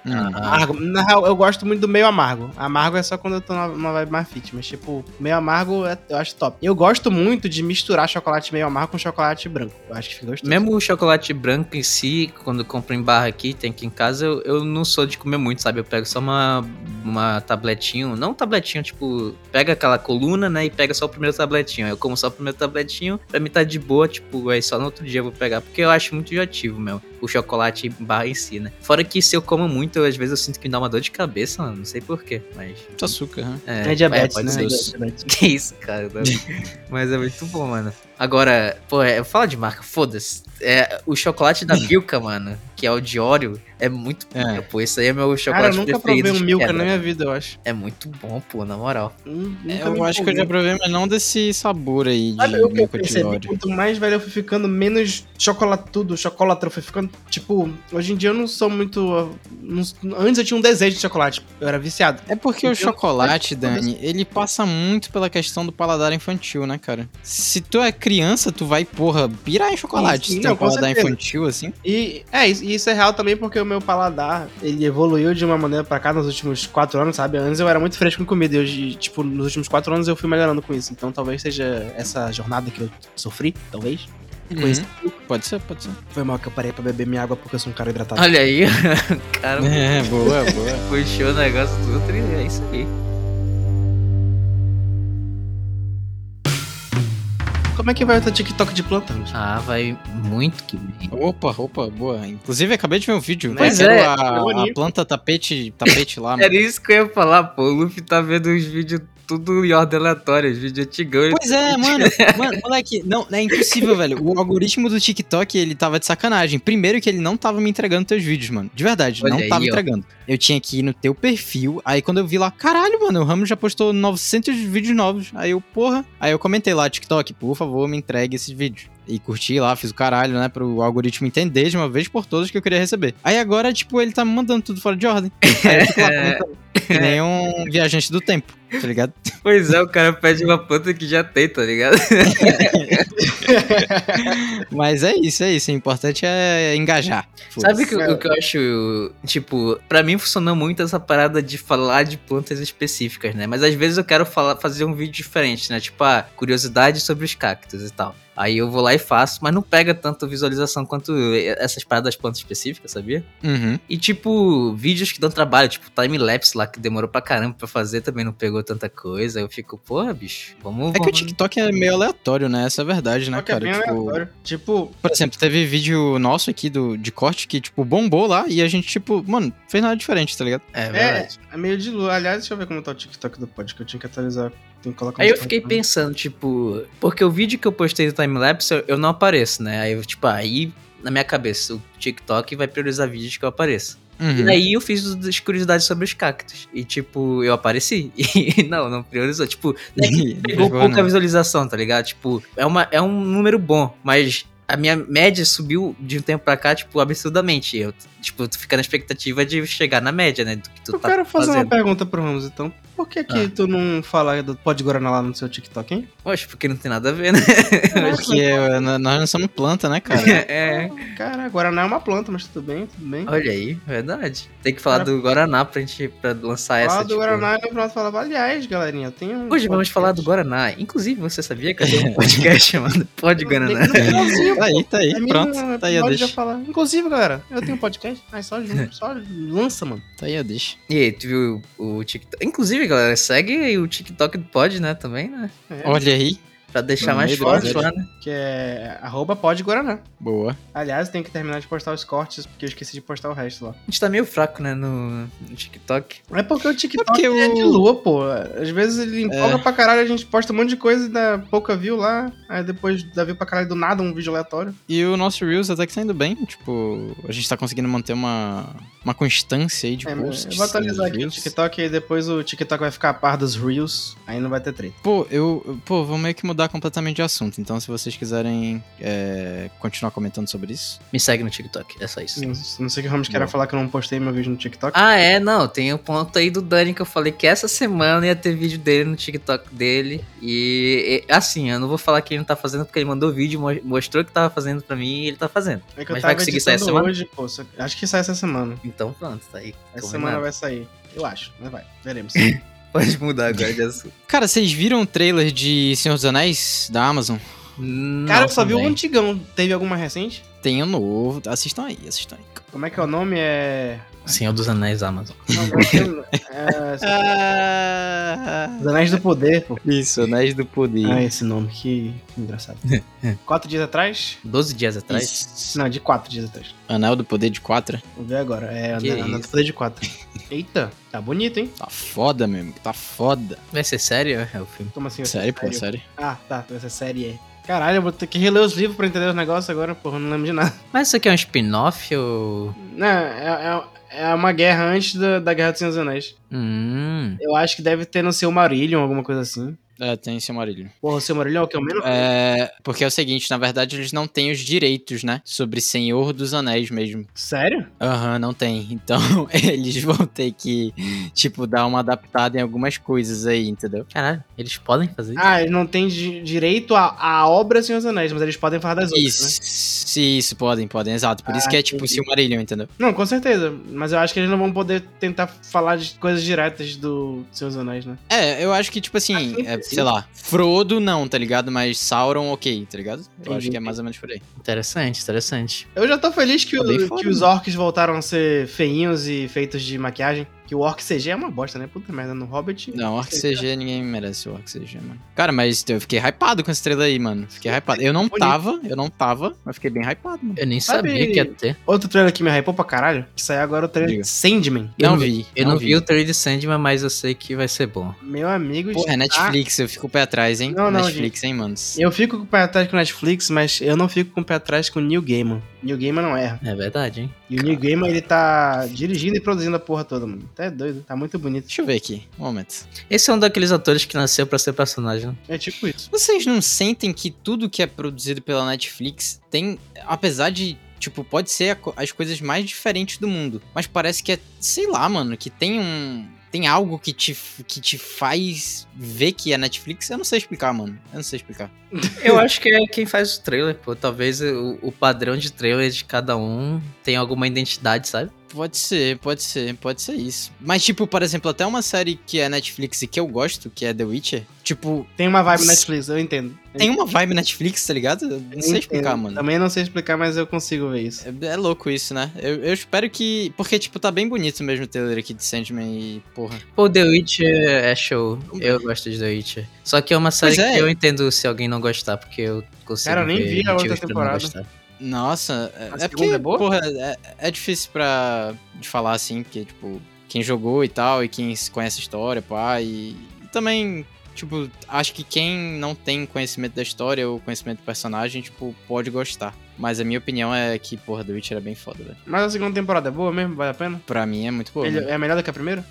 Amargo. Na real, eu gosto muito do meio amargo. Amargo é só quando eu tô na vibe mais fit, mas tipo, meio amargo é- eu acho top. Eu gosto muito de misturar chocolate meio amargo com chocolate branco. Eu acho que fica gostoso. Mesmo o chocolate branco em si, quando eu compro em barra aqui, tem aqui em casa, eu, eu não sou de comer muito, sabe? Eu pego só uma, uma tabletinho, não um tabletinho, tipo, pega aquela coluna, né, e pega só o primeiro tabletinho. Eu como só o primeiro tabletinho, pra mim tá de boa, tipo, aí só no outro dia eu vou pegar, porque eu acho muito enjoativo, meu, o chocolate em barra em si, né? Fora que se eu como muito, eu, às vezes eu sinto que me dá uma dor de cabeça, mano, não sei porquê, mas... Muito açúcar, né? É diabetes, pode né? É diabetes. Que isso, cara. Mas é muito bom, mano. Agora, pô, é, fala de marca, foda-se. É, o chocolate da Milka, mano, que é o de Oreo, é muito É. bom, pô. Esse aí é meu Cara, chocolate eu nunca preferido. provei um Milka na minha vida, eu acho. É muito bom, pô, na moral. Hum, nunca Eu acho que eu já provei, mas não desse sabor aí de Sabe o eu milka de? Oreo. Quanto mais velho eu fui ficando, menos chocolatudo, chocolate eu fui ficando. Tipo, hoje em dia eu não sou muito. não- antes eu tinha um desejo de chocolate. Eu era viciado. É porque o Eu- chocolate, eu- Dani, ele passa muito pela questão do paladar infantil, né, cara? Se tu é criança, tu vai, porra, pirar em chocolate. Sim, sim, se tu é um paladar certeza. infantil, assim. E é, isso- e isso é real também porque o meu paladar, ele evoluiu de uma maneira pra cá nos últimos quatro anos, sabe? Antes eu era muito fresco com comida e hoje, tipo, nos últimos quatro anos eu fui melhorando com isso. Então talvez seja essa jornada que eu sofri, talvez. Uhum. Pode ser, pode ser. Foi mal que eu parei pra beber minha água porque eu sou um cara hidratado. Olha aí, cara, É, boa, boa. puxou o negócio do outro e é isso aí. Como é que vai o TikTok de plantão? gente? Ah, vai muito que bem. Opa, opa, boa. Inclusive, acabei de ver um vídeo. Pois Quero é, a, a planta tapete, tapete lá. Era isso que eu ia falar, pô. O Luffy tá vendo os vídeos tudo em ordem aleatória, os vídeos antigão. Pois é, mano, mano, moleque, não, é impossível, velho. O algoritmo do TikTok, ele tava de sacanagem. Primeiro que ele não tava me entregando teus vídeos, mano. De verdade, Olha não aí, tava ó. entregando. Eu tinha que ir no teu perfil, aí quando eu vi lá, caralho, mano, o Ramos já postou 900 vídeos novos. Aí eu, porra. Aí eu comentei lá, TikTok, por favor, me entregue esses vídeos. E curti lá, fiz o caralho, né? Pro algoritmo entender de uma vez por todas que eu queria receber. Aí agora, tipo, ele tá me mandando tudo fora de ordem. Aí eu fico lá comentando, que nem um viajante do tempo, tá ligado? Pois é, o cara pede uma planta que já tem, tá ligado? Mas é isso, é isso. O importante é engajar. Sabe que, É. o que eu acho, tipo, pra mim funcionou muito essa parada de falar de plantas específicas, né? Mas às vezes eu quero falar, fazer um vídeo diferente, né? Tipo, ah, curiosidade sobre os cactos e tal. Aí eu vou lá e faço, mas não pega tanto visualização quanto essas paradas das plantas específicas, sabia? Uhum. E tipo, vídeos que dão trabalho, tipo time-lapse lá, que demorou pra caramba pra fazer, também não pegou tanta coisa. Eu fico, porra, bicho, vamos... É que o vamos... TikTok é meio aleatório, né? Essa é a verdade, né, é cara? bem Tipo, aleatório. Tipo, por exemplo, teve vídeo nosso aqui do, de corte que, tipo, bombou lá e a gente, tipo, mano, fez nada diferente, tá ligado? É é, é meio de lua. Aliás, deixa eu ver como tá o TikTok do pod, que eu tinha que atualizar. Tem que colocar Aí eu fiquei pensando, tipo, porque o vídeo que eu postei do timelapse eu, eu não apareço, né? Aí, eu, tipo, aí na minha cabeça o TikTok vai priorizar vídeos que eu apareço. Uhum. E aí eu fiz as curiosidades sobre os cactos. E, tipo, eu apareci. E não, não priorizou. Tipo, é que pegou pouca visualização, tá ligado? Tipo, é, uma, é um número bom, mas a minha média subiu de um tempo pra cá, tipo, absurdamente. Eu, tipo, tu fica na expectativa de chegar na média, né? Do que tu Eu tá quero fazer fazendo. uma pergunta pro Ramos, então. Por que que Ah. tu não fala do Pod Guaraná lá no seu TikTok, hein? Poxa, porque não tem nada a ver, né? Porque eh, nós não somos planta, né, cara? é. Cara, Guaraná é uma planta, mas tudo bem, tudo bem. Olha aí, verdade. Tem que falar Cara- do Guaraná pra gente pra lançar essa. Fala do tipo- Guaraná e no final falava, aliás, galerinha, tem um. Hoje vamos falar do Guaraná. Inclusive, você sabia que eu tenho um podcast chamado Pod Guaraná? Tá aí, tá aí, É pronto. mesmo, Tá aí, eu pode deixo. já falar. Inclusive, galera, eu tenho um podcast. Aí só, só lança, mano. Tá aí, eu deixo. E aí, tu viu o, o TikTok? Inclusive, galera, segue o TikTok do Pod, né? Também, né? É, Olha aí. Pra deixar No mais forte lá, né? Que é arroba Pod Guaraná. Boa. Aliás, tem que terminar de postar os cortes, porque eu esqueci de postar o resto lá. A gente tá meio fraco, né? No, no TikTok. É porque o TikTok É porque é o- de lua, pô. Às vezes ele empolga É. pra caralho, a gente posta um monte de coisa e dá pouca view lá. Aí depois dá view pra caralho do nada, um vídeo aleatório. E o nosso Reels até que tá indo bem. Tipo, a gente tá conseguindo manter uma, uma constância aí de É, posts. eu vou atualizar aqui o Reels. TikTok e depois o TikTok vai ficar a par dos Reels. Aí não vai ter treta. Pô, eu. eu- Pô, vou meio que mudar completamente de assunto. Então, se vocês quiserem é, continuar comentando sobre isso. Me segue no TikTok, é só isso. Não, não sei que o Ramos queira Boa. falar que eu não postei meu vídeo no TikTok. Ah, é, não, tem o ponto aí do Dani que eu falei que essa semana ia ter vídeo dele no TikTok dele. E, e, assim, eu não vou falar que ele não tá fazendo porque ele mandou vídeo, mo- mostrou que tava fazendo pra mim e ele tá fazendo. É que eu Mas tava vai conseguir sair essa semana? hoje, pô. só- Acho que sai essa semana. Então pronto, tá aí. Essa combinado. semana vai sair. Eu acho, mas vai. Veremos. Pode mudar agora de assunto. Cara, vocês viram o trailer de Senhor dos Anéis da Amazon? Cara, Não, eu só vi o também. antigão. Teve alguma recente? Tem um novo. Assistam aí, assistam aí. Como é que é o nome? É. Senhor dos Anéis Amazon. Não, é... Os Anéis do Poder, pô. Isso, Anéis do Poder. Ah, esse nome, que, que engraçado. Quatro dias atrás? 12 dias atrás. Isso. Não, de quatro dias atrás. Anel do Poder de 4. Vou ver agora. É, Que Anéis do. Poder de quatro. Eita, tá bonito, hein? Tá foda mesmo, tá foda. Vai ser sério é o filme? Como assim? vai ser Sério, pô, sério. Ah, tá. Essa série é. Caralho, eu vou ter que reler os livros pra entender os negócios agora, porra, não lembro de nada. Mas isso aqui é um spin-off ou. Não, é, é, é uma guerra antes da, da Guerra dos Senhor dos Anéis. Hum. Eu acho que deve ter no seu Marillion, alguma coisa assim. É, tem amarilho. Porra, o seu Marillion é o que eu menos. É, porque é o seguinte, na verdade eles não têm os direitos, né? Sobre Senhor dos Anéis mesmo. Sério? Aham, não tem. Então eles vão ter que, tipo, dar uma adaptada em algumas coisas aí, entendeu? Caralho, eles podem fazer isso? Ah, eles não têm di- direito à, à obra Senhor dos Anéis, mas eles podem falar das outras, né? Isso, isso, podem, podem, exato. Por isso Ah, que é tipo entendi. Silmarillion, entendeu? Não, com certeza. Mas eu acho que eles não vão poder tentar falar de coisas diretas do Senhor dos Anéis, né? É, eu acho que, tipo assim, Ah, sim, é, sim. sei lá, Frodo não, tá ligado? Mas Sauron, ok, tá ligado? Eu acho Entendi. que é mais ou menos por aí. Interessante, interessante. Eu já tô feliz que, Tá o- que foda, os né? orcs voltaram a ser feinhos e feitos de maquiagem. Que o orc CG é uma bosta, né? Puta merda, no Hobbit. Não, Orc CG ninguém merece o Orc CG, mano. Cara, mas eu fiquei hypado com essa estrela aí, mano. Fiquei hypado. Eu não tava, eu não tava, mas fiquei bem hypado, mano. Eu nem Sabe- sabia que ia ter. Outro trailer que me hypou pra caralho, que saiu agora o trailer Diga. de Sandman. Eu não não vi. Eu não, vi o trailer de Sandman, mas eu sei que vai ser bom. Meu amigo Porra, é Netflix, eu fico o pé atrás, hein? Não, não, Netflix, hein, mano? Eu fico com o pé atrás com Netflix, mas eu não fico com o pé atrás com o Neil Gaiman. Neil Gaiman não erra. É verdade, hein? E o Neil Gaiman, ele tá dirigindo e produzindo a porra toda, mano. Até doido. Tá muito bonito. Deixa eu ver aqui, um momento. Esse é um daqueles atores que nasceu pra ser personagem. né? É tipo isso. Vocês não sentem que tudo que é produzido pela Netflix tem, apesar de, tipo, pode ser as coisas mais diferentes do mundo, mas parece que é, sei lá, mano, que tem um. Tem algo que te, que te faz ver que é Netflix? Eu não sei explicar, mano. Eu não sei explicar. Eu acho que é quem faz o trailer, pô. Talvez o, o padrão de trailer de cada um tenha alguma identidade, sabe? Pode ser, pode ser, pode ser isso. Mas, tipo, por exemplo, até uma série que é Netflix e que eu gosto, que é The Witcher, tipo, Tem uma vibe Netflix, eu entendo. tem uma vibe Netflix, tá ligado? Eu não Eu sei explicar, entendo. mano. Também não sei explicar, mas eu consigo ver isso. É, é louco isso, né? Eu, eu espero que. Porque, tipo, tá bem bonito mesmo o trailer aqui de Sandman e, porra. Pô, The Witcher é show. Eu gosto de The Witcher. Só que é uma série é. que eu entendo se alguém não gostar, porque eu consigo Cara, eu nem ver vi a outra temporada. Nossa, é, A é porque, é porra, é, é difícil pra de falar assim, porque, tipo, quem jogou e tal, e quem conhece a história, pá, e, e também, tipo, acho que quem não tem conhecimento da história ou conhecimento do personagem, tipo, pode gostar. Mas a minha opinião é que, porra, The Witcher é bem foda, velho. Mas a segunda temporada é boa mesmo? Vale a pena? Pra mim é muito boa. Ele- mano. é melhor do que a primeira?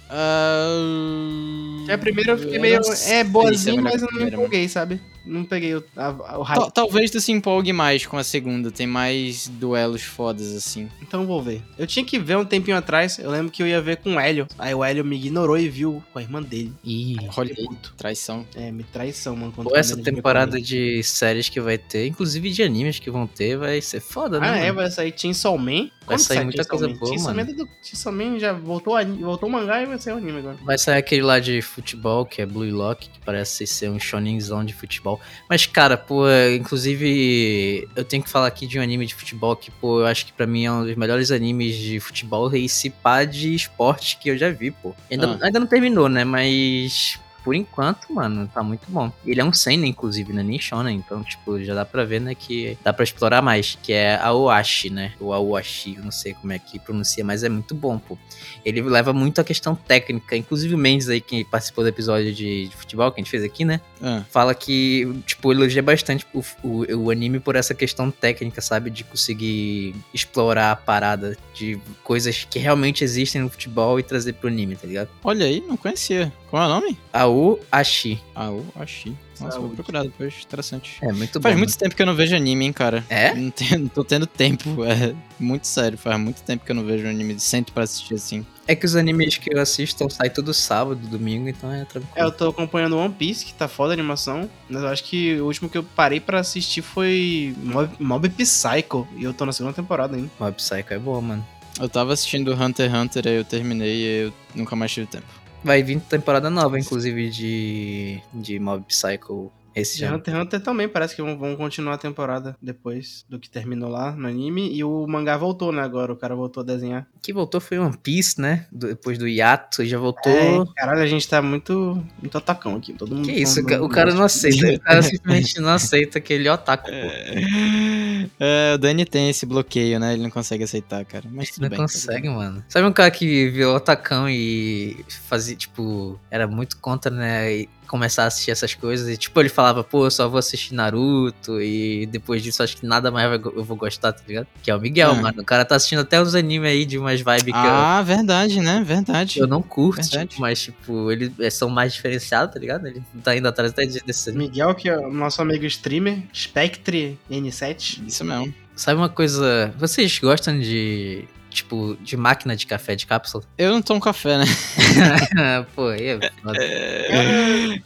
É, a primeira eu fiquei eu meio. não sei É é boazinha, melhor mas eu não me mano. empolguei, sabe? Não peguei o, a- o hype. Tal- Talvez tu se empolgue mais com a segunda, tem mais duelos fodas assim. Então eu vou ver. Eu tinha que ver um tempinho atrás. Eu lembro que eu ia ver com o Hélio. Aí o Hélio me ignorou e viu com a irmã dele. Ih, Olha traição. É, me traição, mano. quando pô, essa temporada de séries que vai ter, inclusive de animes que vão ter, vai ser foda, né? Ah, é, mano? vai sair Chainsaw Man. Quando sair sai muita coisa Man? boa, Chainsaw mano. Man, é Chainsaw Man já voltou, a- voltou o mangá e vai sair o anime agora. Vai sair aquele lá de futebol, que é Blue Lock, que parece ser um shonenzão de futebol. Mas, cara, pô, é, inclusive, eu tenho que falar aqui de um anime de futebol que, pô, eu acho que pra mim é um dos melhores animes de futebol e se pá de esporte que eu já vi, pô. Ainda, Ah. ainda não terminou, né? Mas. Por enquanto, mano, tá muito bom. Ele é um seinen, inclusive, né? Nem shonen. Então, tipo, já dá pra ver, né? Que dá pra explorar mais. Que é a Oashi, né? O Aoashi, eu não sei como é que pronuncia, mas é muito bom, pô ele leva muito a questão técnica. Inclusive o Mendes aí, que participou do episódio de, de futebol que a gente fez aqui, né? Ah, Fala que, tipo, elogia bastante o, o, o anime por essa questão técnica, sabe? De conseguir explorar a parada de coisas que realmente existem no futebol e trazer pro anime, tá ligado? olha aí, não conhecia. Qual é o nome? Aoashi. Ah, eu achei. Nossa, vou Saúde. procurar depois, interessante. É muito Faz bom. muito tempo que eu não vejo anime, hein, cara. É? Não, tenho- não tô tendo tempo, é muito sério. Faz muito tempo que eu não vejo anime sento pra assistir assim. É que os animes que eu assisto saem todo sábado, domingo, então é tranquilo. É, eu tô acompanhando One Piece, que tá foda a animação. Mas eu acho que o último que eu parei pra assistir foi Mob, Mob Psycho. E eu tô na segunda temporada ainda. Mob Psycho é boa, mano. Eu tava assistindo Hunter x Hunter, aí eu terminei e eu nunca mais tive tempo. Vai vir temporada nova, inclusive, de, de Mob Psycho esse De já. Hunter x Hunter também parece que vão, vão continuar a temporada depois do que terminou lá no anime. E o mangá voltou, né? Agora o cara voltou a desenhar. que voltou foi One Piece, né? Depois do hiato, e já voltou. É, caralho, a gente tá muito, muito atacão aqui. Todo mundo que isso, o cara não aceita. O cara simplesmente não aceita que ele é otaku, pô. É, o Dani tem esse bloqueio, né? Ele não consegue aceitar, cara. Mas tudo Não bem. consegue, mano. Sabe um cara que virou otacão e fazia, tipo, era muito contra, né? E começar a assistir essas coisas. E, tipo, ele falava, pô, eu só vou assistir Naruto. E depois disso, acho que nada mais eu vou gostar, tá ligado? Que é o Miguel, Ah. mano. O cara tá assistindo até uns animes aí de umas vibes que eu- Ah, verdade, né? Verdade. eu não curto, Verdade. tipo, mas, tipo, eles são mais diferenciados, tá ligado? Ele tá indo atrás até de- desse. Miguel, que é o nosso amigo streamer, Spectre N7. Isso mesmo. Sabe uma coisa. Vocês gostam de. Tipo, de máquina de café de cápsula? Eu não tomo café, né? Pô, aí é foda.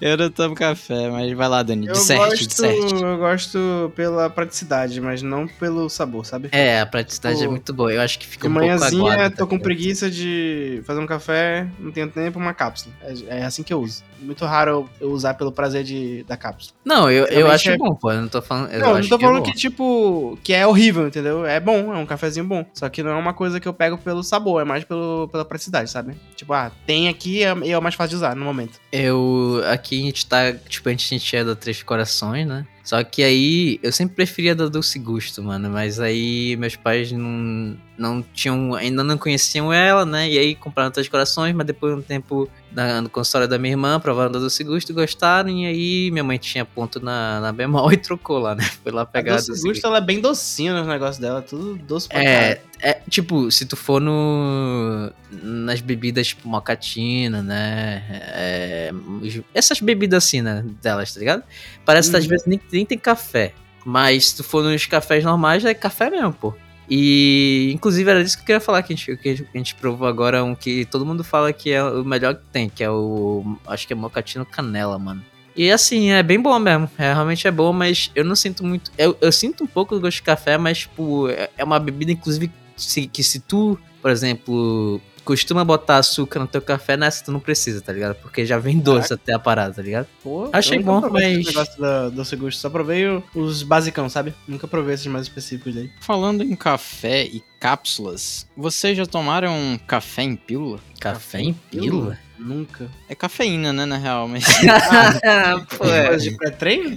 Eu não tomo café, mas vai lá, Dani. Eu Disserte, gosto, disserte. eu gosto pela praticidade, mas não pelo sabor, sabe? É, a praticidade é muito boa. Eu acho que fica um pouco manhãzinha, aguado. tô tá com preguiça de fazer um café, não tenho tempo, uma cápsula. É, é assim que eu uso. Muito raro eu, eu usar pelo prazer de, da cápsula. Não, eu, eu acho é- bom, pô. Eu não tô falando. Eu não, não acho tô que é falando que, tipo, que é horrível, entendeu? É bom, é um cafezinho bom. Só que não é uma coisa que eu pego pelo sabor, é mais pelo, pela praticidade, sabe? Tipo, ah, tem aqui é- e é, o mais fácil de usar no momento. Eu. Aqui a gente tá. Tipo, a gente é da Três Corações, né? Só que aí eu sempre preferia da Doce Gusto, mano. Mas aí meus pais não, não tinham. ainda não conheciam ela, né? E aí compraram Três Corações, mas depois de um tempo na, no consultório da minha irmã, provaram da Doce Gusto, gostaram. E aí minha mãe tinha ponto na, na bemol e trocou lá, né? Foi lá A pegar a doce Doce gusto, ela é bem docinha nos negócios dela, tudo doce pra É, caralho. é, tipo, se tu for no nas bebidas tipo mocatina, né? é, essas bebidas assim, né? Delas, tá ligado? Parece que às Uhum. vezes nem, nem tem café. Mas se tu for nos cafés normais, é café mesmo, pô. E, inclusive, era disso que eu queria falar, que a gente, que a gente provou agora, um que todo mundo fala que é o melhor que tem, que é o, acho que é mocatino canela, mano. E assim, é bem bom mesmo, é, realmente é bom, mas eu não sinto muito, eu, eu sinto um pouco do gosto de café, mas, tipo, é, é uma bebida, inclusive, se, que se tu, por exemplo, costuma botar açúcar no teu café, nessa tu não precisa, tá ligado? Porque já vem doce até a parada, tá ligado? Pô, Achei eu nunca bom, mas- negócio da doce gusto, só provei o- os basicão, sabe? Nunca provei esses mais específicos daí. Falando em café e cápsulas, vocês já tomaram café em pílula? Café em pílula? Nunca. É cafeína, né, na real, mas... Pô, é. De pré-treino?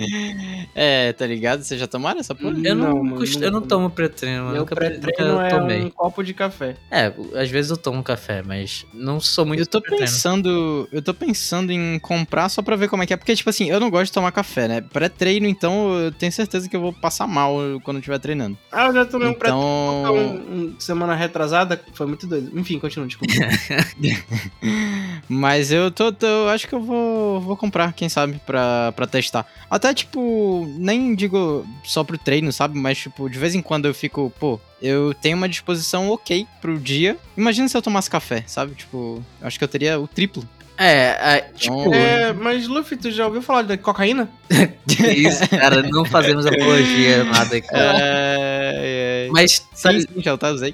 é, tá ligado? Vocês já tomaram essa porra? Eu não, Não, eu não tomo pré-treino, mano. Nunca, pré-treino nunca é tomei. um copo de café. É, às vezes eu tomo café, mas não sou muito Eu tô pensando, eu tô pensando em comprar só pra ver como é que é, porque tipo assim, eu não gosto de tomar café, né? Pré-treino, então eu tenho certeza que eu vou passar mal quando eu estiver treinando. Ah, eu já tomei um pré-treino Então, um, semana retrasada, foi muito doido. Enfim, continua, desculpa. mas eu tô, tô- eu acho que eu vou, vou comprar, quem sabe, pra, pra testar. Até tipo, nem digo só pro treino, sabe? Mas tipo, de vez em quando eu fico, pô, eu tenho uma disposição ok pro dia. Imagina se eu tomasse café, sabe? Tipo, eu acho que eu teria o triplo. É, é, tipo, Então, é, mas Luffy, tu já ouviu falar de cocaína? isso, cara, não fazemos apologia, nada, cara. É, é, Mas, Sim, sabe, sim, já tá, usei.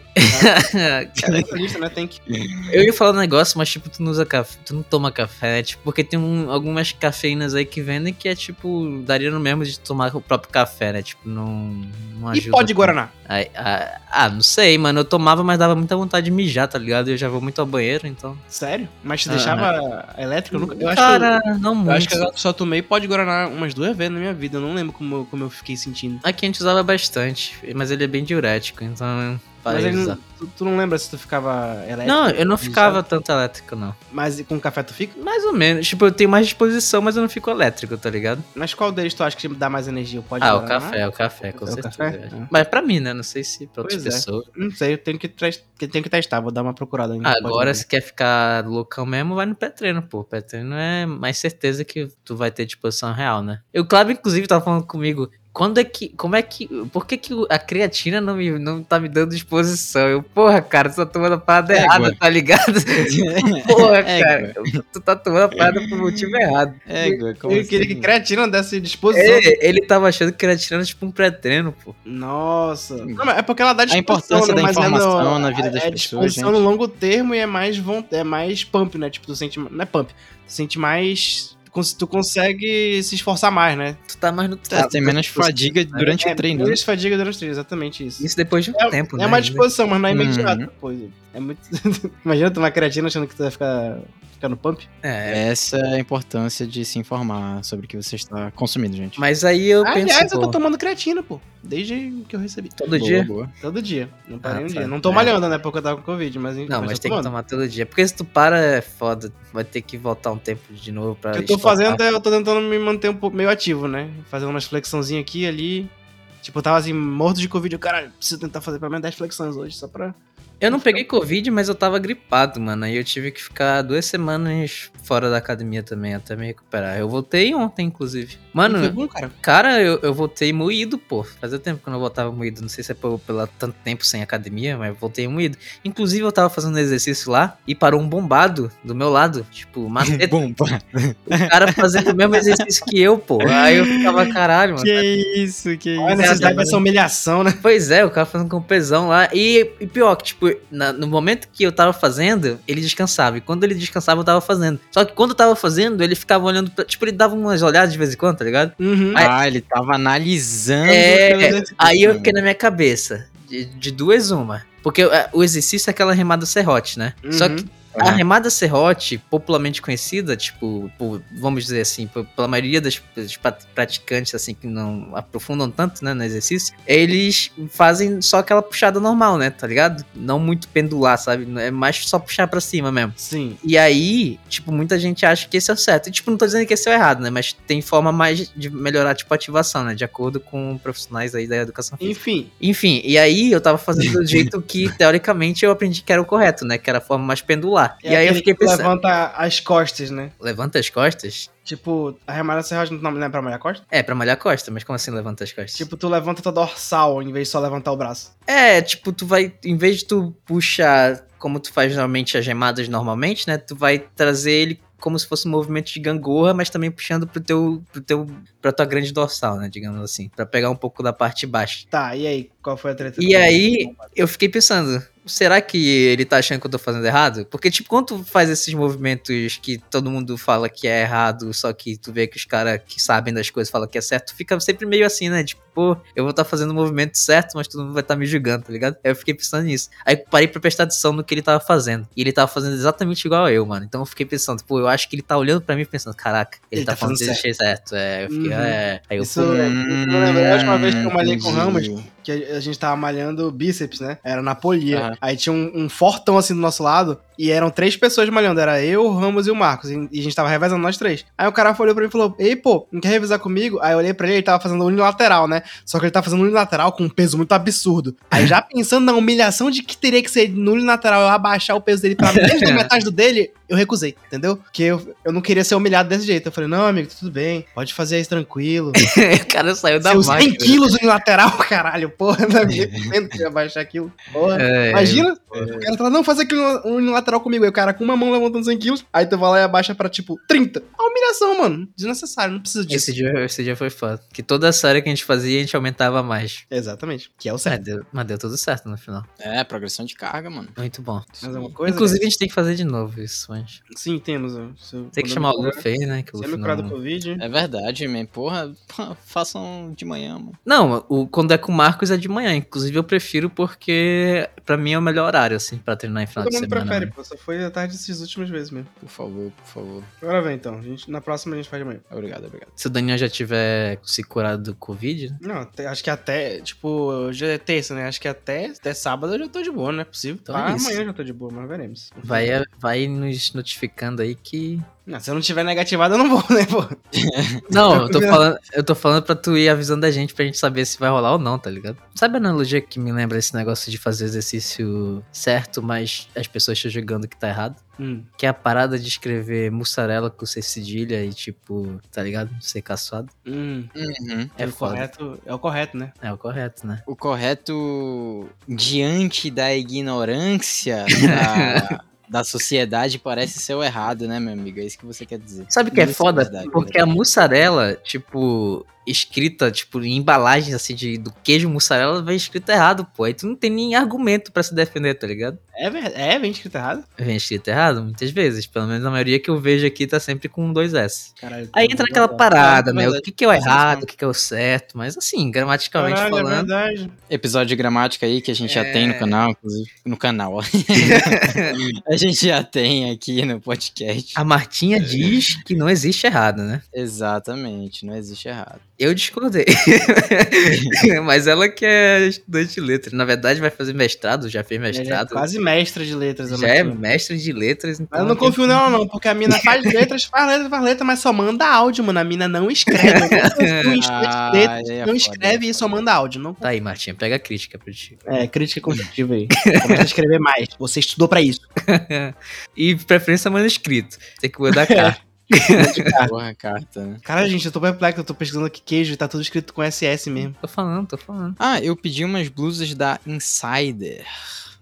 eu ia falar um negócio, mas tipo, tu não usa café, tu não toma café, né? Tipo, porque tem um- algumas cafeínas aí que vendem que é tipo, daria no mesmo de tomar o próprio café, né? Tipo, não, não E ajuda. pó de Guaraná? Ah, ah, não sei, mano. Eu tomava, mas dava muita vontade de mijar, tá ligado? Eu já vou muito ao banheiro, então. Sério? Mas te Ah. deixava elétrico? Eu, nunca, eu acho Cara, que não eu, muito. eu acho que eu só tomei pó de Guaraná umas duas vezes na minha vida. Eu não lembro como, eu- como eu fiquei sentindo. Aqui a gente usava bastante, mas ele é bem diurético, então. Mas parei ele de não- usar. tu, tu não lembra se tu ficava elétrico? Não, eu não ficava tanto elétrico, não. Mas com café tu fica? Mais ou menos. Tipo, eu tenho mais disposição, mas eu não fico elétrico, tá ligado? Mas qual deles tu acha que dá mais energia? O pó de Ah, o café, o café, com É o certeza. café? eu. Ah. Mas pra mim, né? Não sei se pra outras Pois é. pessoas. Não sei, eu tenho que, tenho que testar. Vou dar uma procurada ainda. Agora, se quer ficar loucão mesmo, vai no pré-treino, pô. Pré-treino é mais certeza que tu vai ter disposição real, né? E o Cláudio, inclusive, tava falando comigo. Quando é que. Como é que. Por que, que a creatina não, me, não tá me dando disposição? Eu, porra, cara, tu tá tomando a parada Égua. errada, tá ligado? porra, Égua. cara. Tu tá tomando a parada pro motivo errado. É, como Eu queria que assim? creatina desse disposição. É, ele tava achando que creatina era tipo um pré-treino, pô. Nossa. Não, mas é porque ela dá disposição, importância né? da Mas é informação no- na vida é, das é pessoas, disposição gente. no longo termo e é mais, é mais pump, né? Tipo, tu sente... Não é pump. Tu sente mais... Tu consegue se esforçar mais, né? Tu tá mais no É, tem menos fadiga durante é, o treino. né? Menos fadiga durante o treino, exatamente isso. Isso depois de um É, tempo, é né? uma disposição, mas não é Uhum. imediato. Pô, é muito... Imagina tomar creatina achando que tu vai ficar, ficar no pump. É, Essa é a importância de se informar sobre o que você está consumindo, gente. mas aí eu penso, Aliás, eu pô, tô tomando creatina, pô. Desde que eu recebi. todo Boa, dia. boa. Todo dia. Não parei Ah, um tá. dia. Não tô É. malhando, né? Porque eu tava com Covid, mas... Não, mas tem que tomando. tomar todo dia. Porque se tu para, é foda. Vai ter que voltar um tempo de novo pra O que eu tô estocar. fazendo é, eu tô tentando me manter um pouco meio ativo, né? Fazendo umas flexãozinhas aqui e ali. Tipo, eu tava assim, morto de Covid. Eu, caralho, preciso tentar fazer pelo menos 10 flexões hoje, só pra. Eu não peguei Covid, mas eu tava gripado, mano. Aí eu tive que ficar duas semanas fora da academia também, até me recuperar. Eu voltei ontem, inclusive. Mano, Foi bom, cara. Cara, eu, eu voltei moído, pô. Fazia tempo que eu não voltava moído. Não sei se é por, pela tanto tempo sem academia, mas voltei moído. Inclusive, eu tava fazendo exercício lá e parou um bombado do meu lado. Tipo, maceta. Bom, pá. o cara fazendo o mesmo exercício que eu, pô. Aí eu ficava, caralho, mano. que isso, que Olha a isso. necessidade dessa humilhação, né? Pois é, o cara fazendo com pesão lá. E, e pior, que, tipo, na- no momento que eu tava fazendo, ele descansava. E quando ele descansava, eu tava fazendo. Só que quando eu tava fazendo, ele ficava olhando. Pra, tipo, ele dava umas olhadas de vez em quando, tá ligado? Uhum. Ah, ele tava analisando. É, exercício. Aí eu fiquei na minha cabeça. De, de duas, uma. Porque é, o exercício é aquela remada serrote, né? Uhum. Só que A remada serrote, popularmente conhecida, tipo, por, vamos dizer assim, por- pela maioria das, dos praticantes, assim, que não aprofundam tanto, né, no exercício, eles fazem só aquela puxada normal, né, tá ligado? Não muito pendular, sabe? É mais só puxar pra cima mesmo. Sim. E aí, tipo, muita gente acha que esse é o certo. E, tipo, não tô dizendo que esse é o errado, né? Mas tem forma mais de melhorar, tipo, a ativação, né? De acordo com profissionais aí da educação física. Enfim, Enfim, e aí eu tava fazendo do jeito que, teoricamente, eu aprendi que era o correto, né? Que era a forma mais pendular. É e aí eu fiquei que pensando, levanta as costas, né? levanta as costas? Tipo, a remada serrote não é pra malhar costas? É, pra malhar a costa, mas como assim levanta as costas? Tipo, tu levanta tua dorsal em vez de só levantar o braço. É, tipo, tu vai, em vez de tu puxar como tu faz normalmente as remadas normalmente, né? Tu vai trazer ele como se fosse um movimento de gangorra, mas também puxando pro teu, pro teu, pra tua grande dorsal, né? Digamos assim, Pra pegar um pouco da parte baixa. Tá, e aí? Qual foi a treta? E aí, eu fiquei pensando, será que ele tá achando que eu tô fazendo errado? Porque, tipo, quando tu faz esses movimentos que todo mundo fala que é errado, só que tu vê que os caras que sabem das coisas falam que é certo, tu fica sempre meio assim, né? Tipo, pô, eu vou estar fazendo o movimento certo, mas todo mundo vai estar me julgando, tá ligado? Aí eu fiquei pensando nisso. Aí eu parei pra prestar atenção no que ele tava fazendo. E ele tava fazendo exatamente igual a eu, mano. Então eu fiquei pensando, pô, eu acho que ele tá olhando pra mim pensando, caraca, ele, Ele tá, tá falando fazendo desse jeito certo. É, eu fiquei, Uhum. é. Aí eu, Isso, pô, é, lembro, a última vez que eu malhei com o. Ramos, que a gente tava malhando bíceps, né? Era na polia. Aham. Aí tinha um, um fortão assim do nosso lado. E eram três pessoas malhando. Era eu, o Ramos e o Marcos. E, a gente tava revezando nós três. Aí o cara olhou pra mim e falou: Ei, pô, não quer revezar comigo? Aí eu olhei pra ele, ele tava fazendo unilateral, né? Só que ele tava fazendo unilateral com um peso muito absurdo. Aí já pensando na humilhação de que teria que ser no unilateral eu abaixar o peso dele pra metade do dele, eu recusei, entendeu? Porque eu, eu não queria ser humilhado desse jeito. Eu falei: Não, amigo, tudo bem. Pode fazer isso tranquilo. o cara saiu da Seus 100 máquina. quilos unilateral, caralho, porra, na minha vendo que ia baixar aquilo. Porra. É, Imagina, o cara fala, não, faz aquilo unilateral comigo. Aí o cara com uma mão levantando 100 quilos, aí tu vai lá e abaixa pra, tipo, 30. A humilhação, mano. Desnecessário, não precisa disso. Esse dia, esse dia foi foda. Que toda a série que a gente fazia, a gente aumentava mais. Exatamente, que é o Mas certo. deu, mas deu tudo certo no final. É, progressão de carga, mano. Muito bom. Mais alguma coisa? Inclusive, a gente tem que fazer de novo isso, mas... Sim, temos. eu- Tem que chamar o Luffy né? Que o Luffy curar do não... Covid. É verdade, man. Porra, pô, façam de manhã, mano. Não, o, quando é com o Marcos é de manhã. Inclusive, eu prefiro porque, pra mim, é o melhor horário, assim, pra treinar em final Todo de mundo semana. prefere, né? pô. Só foi à tarde essas últimas vezes mesmo. Por favor, por favor. Agora vem então. A gente, na próxima a gente faz de manhã. Obrigado, obrigado. Se o Daniel já tiver se curado do Covid, né? Não, até- acho que até, tipo, hoje é terça, né? Acho que até, até sábado eu já tô de boa, não é possível. Então ah, é amanhã eu já tô de boa, mas veremos. vai, vai nos notificando aí que Não, se eu não tiver negativado, eu não vou, né, pô? Não, eu tô falando, eu tô falando pra tu ir avisando a gente pra gente saber se vai rolar ou não, tá ligado? Sabe a analogia que me lembra esse negócio de fazer exercício certo, mas as pessoas estão julgando que tá errado? Hum. Que é a parada de escrever mussarela com C cedilha e tipo, tá ligado? Ser caçoado. Hum. Uhum. É o foda. correto, é o correto, né? É o correto, né? O correto, diante da ignorância da, da sociedade, parece ser o errado, né, meu amigo? É isso que você quer dizer. Sabe o que é Isso foda? Porque a verdade. mussarela, tipo, escrita, tipo, em embalagens assim de, do queijo mussarela, vem escrito errado, pô. Aí tu não tem nem argumento pra se defender, tá ligado? É, é bem escrito errado? Vem escrito errado muitas vezes. Pelo menos a maioria que eu vejo aqui tá sempre com dois S. Caralho. Aí entra aquela parada, É né? O que, que é o errado, o que, que é o certo. Mas assim, gramaticalmente Caralho, é falando. verdade. Episódio de gramática aí que a gente já É. tem no canal, inclusive. No canal, ó. a gente já tem aqui no podcast. A Martinha diz que não existe errado, né? Exatamente, não existe errado. Eu discordei. Mas ela que é estudante de letras. Na verdade, vai fazer mestrado, já fez é mestrado. quase mestra de letras. já é mestre de letras, então. Mas eu não confio nela, não, porque a mina faz letras, faz letras, faz letras, mas só manda áudio, mano. A mina não escreve. Não Ah, de letras, é não escreve e só manda áudio. Não... Tá aí, Martinha, pega a crítica pra ti. É, crítica construtiva aí. Começa a escrever mais. Você estudou pra isso. E preferência manuscrito. Tem que mandar carta. Porra, carta, né? Cara, gente, eu tô perplexo. Eu tô pesquisando aqui queijo e tá tudo escrito com SS mesmo. tô falando, tô falando. Ah, eu pedi umas blusas da Insider.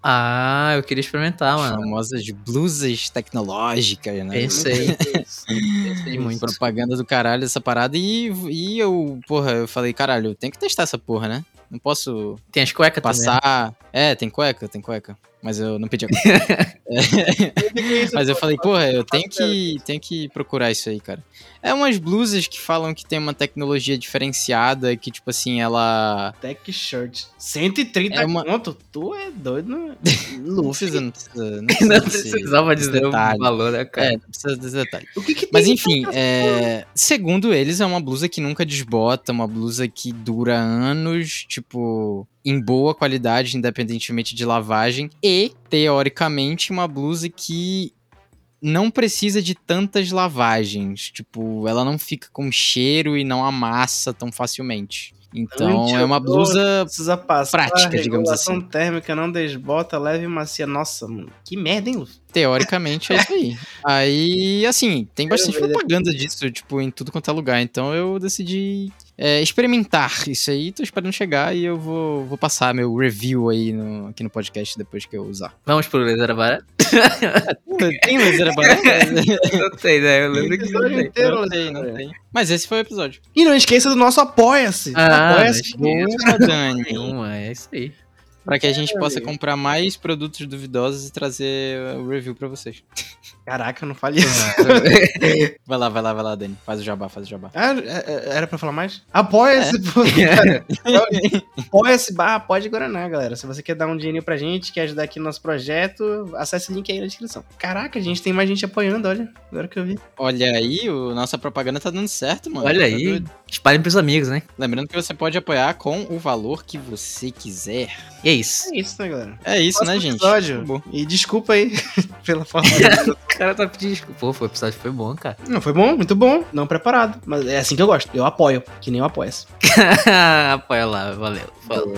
Ah, eu queria experimentar, mano. famosas blusas tecnológicas, né? Pensei. Pensei muito. Propaganda do caralho essa parada. E, e eu, porra, eu falei, caralho, eu tenho que testar essa porra, né? Não posso Tem as cuecas também. passar. É, tem cueca, tem cueca. mas eu não pedi a conta. É, mas eu falei, porra, eu tenho que, tenho que procurar isso aí, cara. É umas blusas que falam que tem uma tecnologia diferenciada, que tipo assim, ela. Tech Shirt. 130 É uma- conto? Tu é doido, né? Não precisa, não precisa. Não, Não precisa desse- precisava desse dizer o detalhe. valor, né, cara? É, não precisa desse detalhe. O que que Mas tem enfim, é, segundo eles, é uma blusa que nunca desbota, uma blusa que dura anos, tipo, em boa qualidade, independentemente de lavagem, e, teoricamente, uma blusa que não precisa de tantas lavagens. Tipo, ela não fica com cheiro e não amassa tão facilmente. Então, é uma blusa. precisa passar prática, digamos assim. térmica, não desbota, leve e macia. Nossa, mano. Que merda, hein, Lu? Teoricamente é isso aí. Aí, assim, tem bastante propaganda disso, tipo, em tudo quanto é lugar. Então eu decidi é, experimentar isso aí. Tô esperando chegar e eu vou, vou passar meu review aí no- aqui no podcast depois que eu usar. Vamos pro laser barato? Tem laser barata? Não tem, né? Eu lembro que não tem. inteiro, Não tem, não tem. Mas esse foi o episódio. E não esqueça do nosso Apoia-se. Ah, Apoia-se. Boa, Dani. É isso aí para que a gente possa comprar mais produtos duvidosos e trazer uh, o review para vocês. Caraca, eu não falei isso. vai lá, vai lá, vai lá, Dani. Faz o jabá, faz o jabá. Ah, é, é, era para falar mais? Apoia-se, é. Apoia-se barra pode Guaraná, galera. Se você quer dar um dinheirinho pra gente, quer ajudar aqui no nosso projeto, acesse o link aí na descrição. Caraca, a gente tem mais gente apoiando, olha. Agora que eu vi. Olha aí, o, nossa propaganda tá dando certo, mano. Olha tá aí. Espalhem pros amigos, né? Lembrando que você pode apoiar com o valor que você quiser. E aí, 10. É isso, né, galera? É isso, né, gente? Episódio. Bom. E desculpa aí pela forma. o cara tá pedindo desculpa. Pô, foi, o episódio foi bom, cara. Não, foi bom, muito bom. Não preparado. Mas é assim que eu gosto. Eu apoio, que nem eu apoio. Apoia lá, valeu. Falou.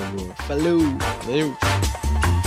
Falou. Valeu.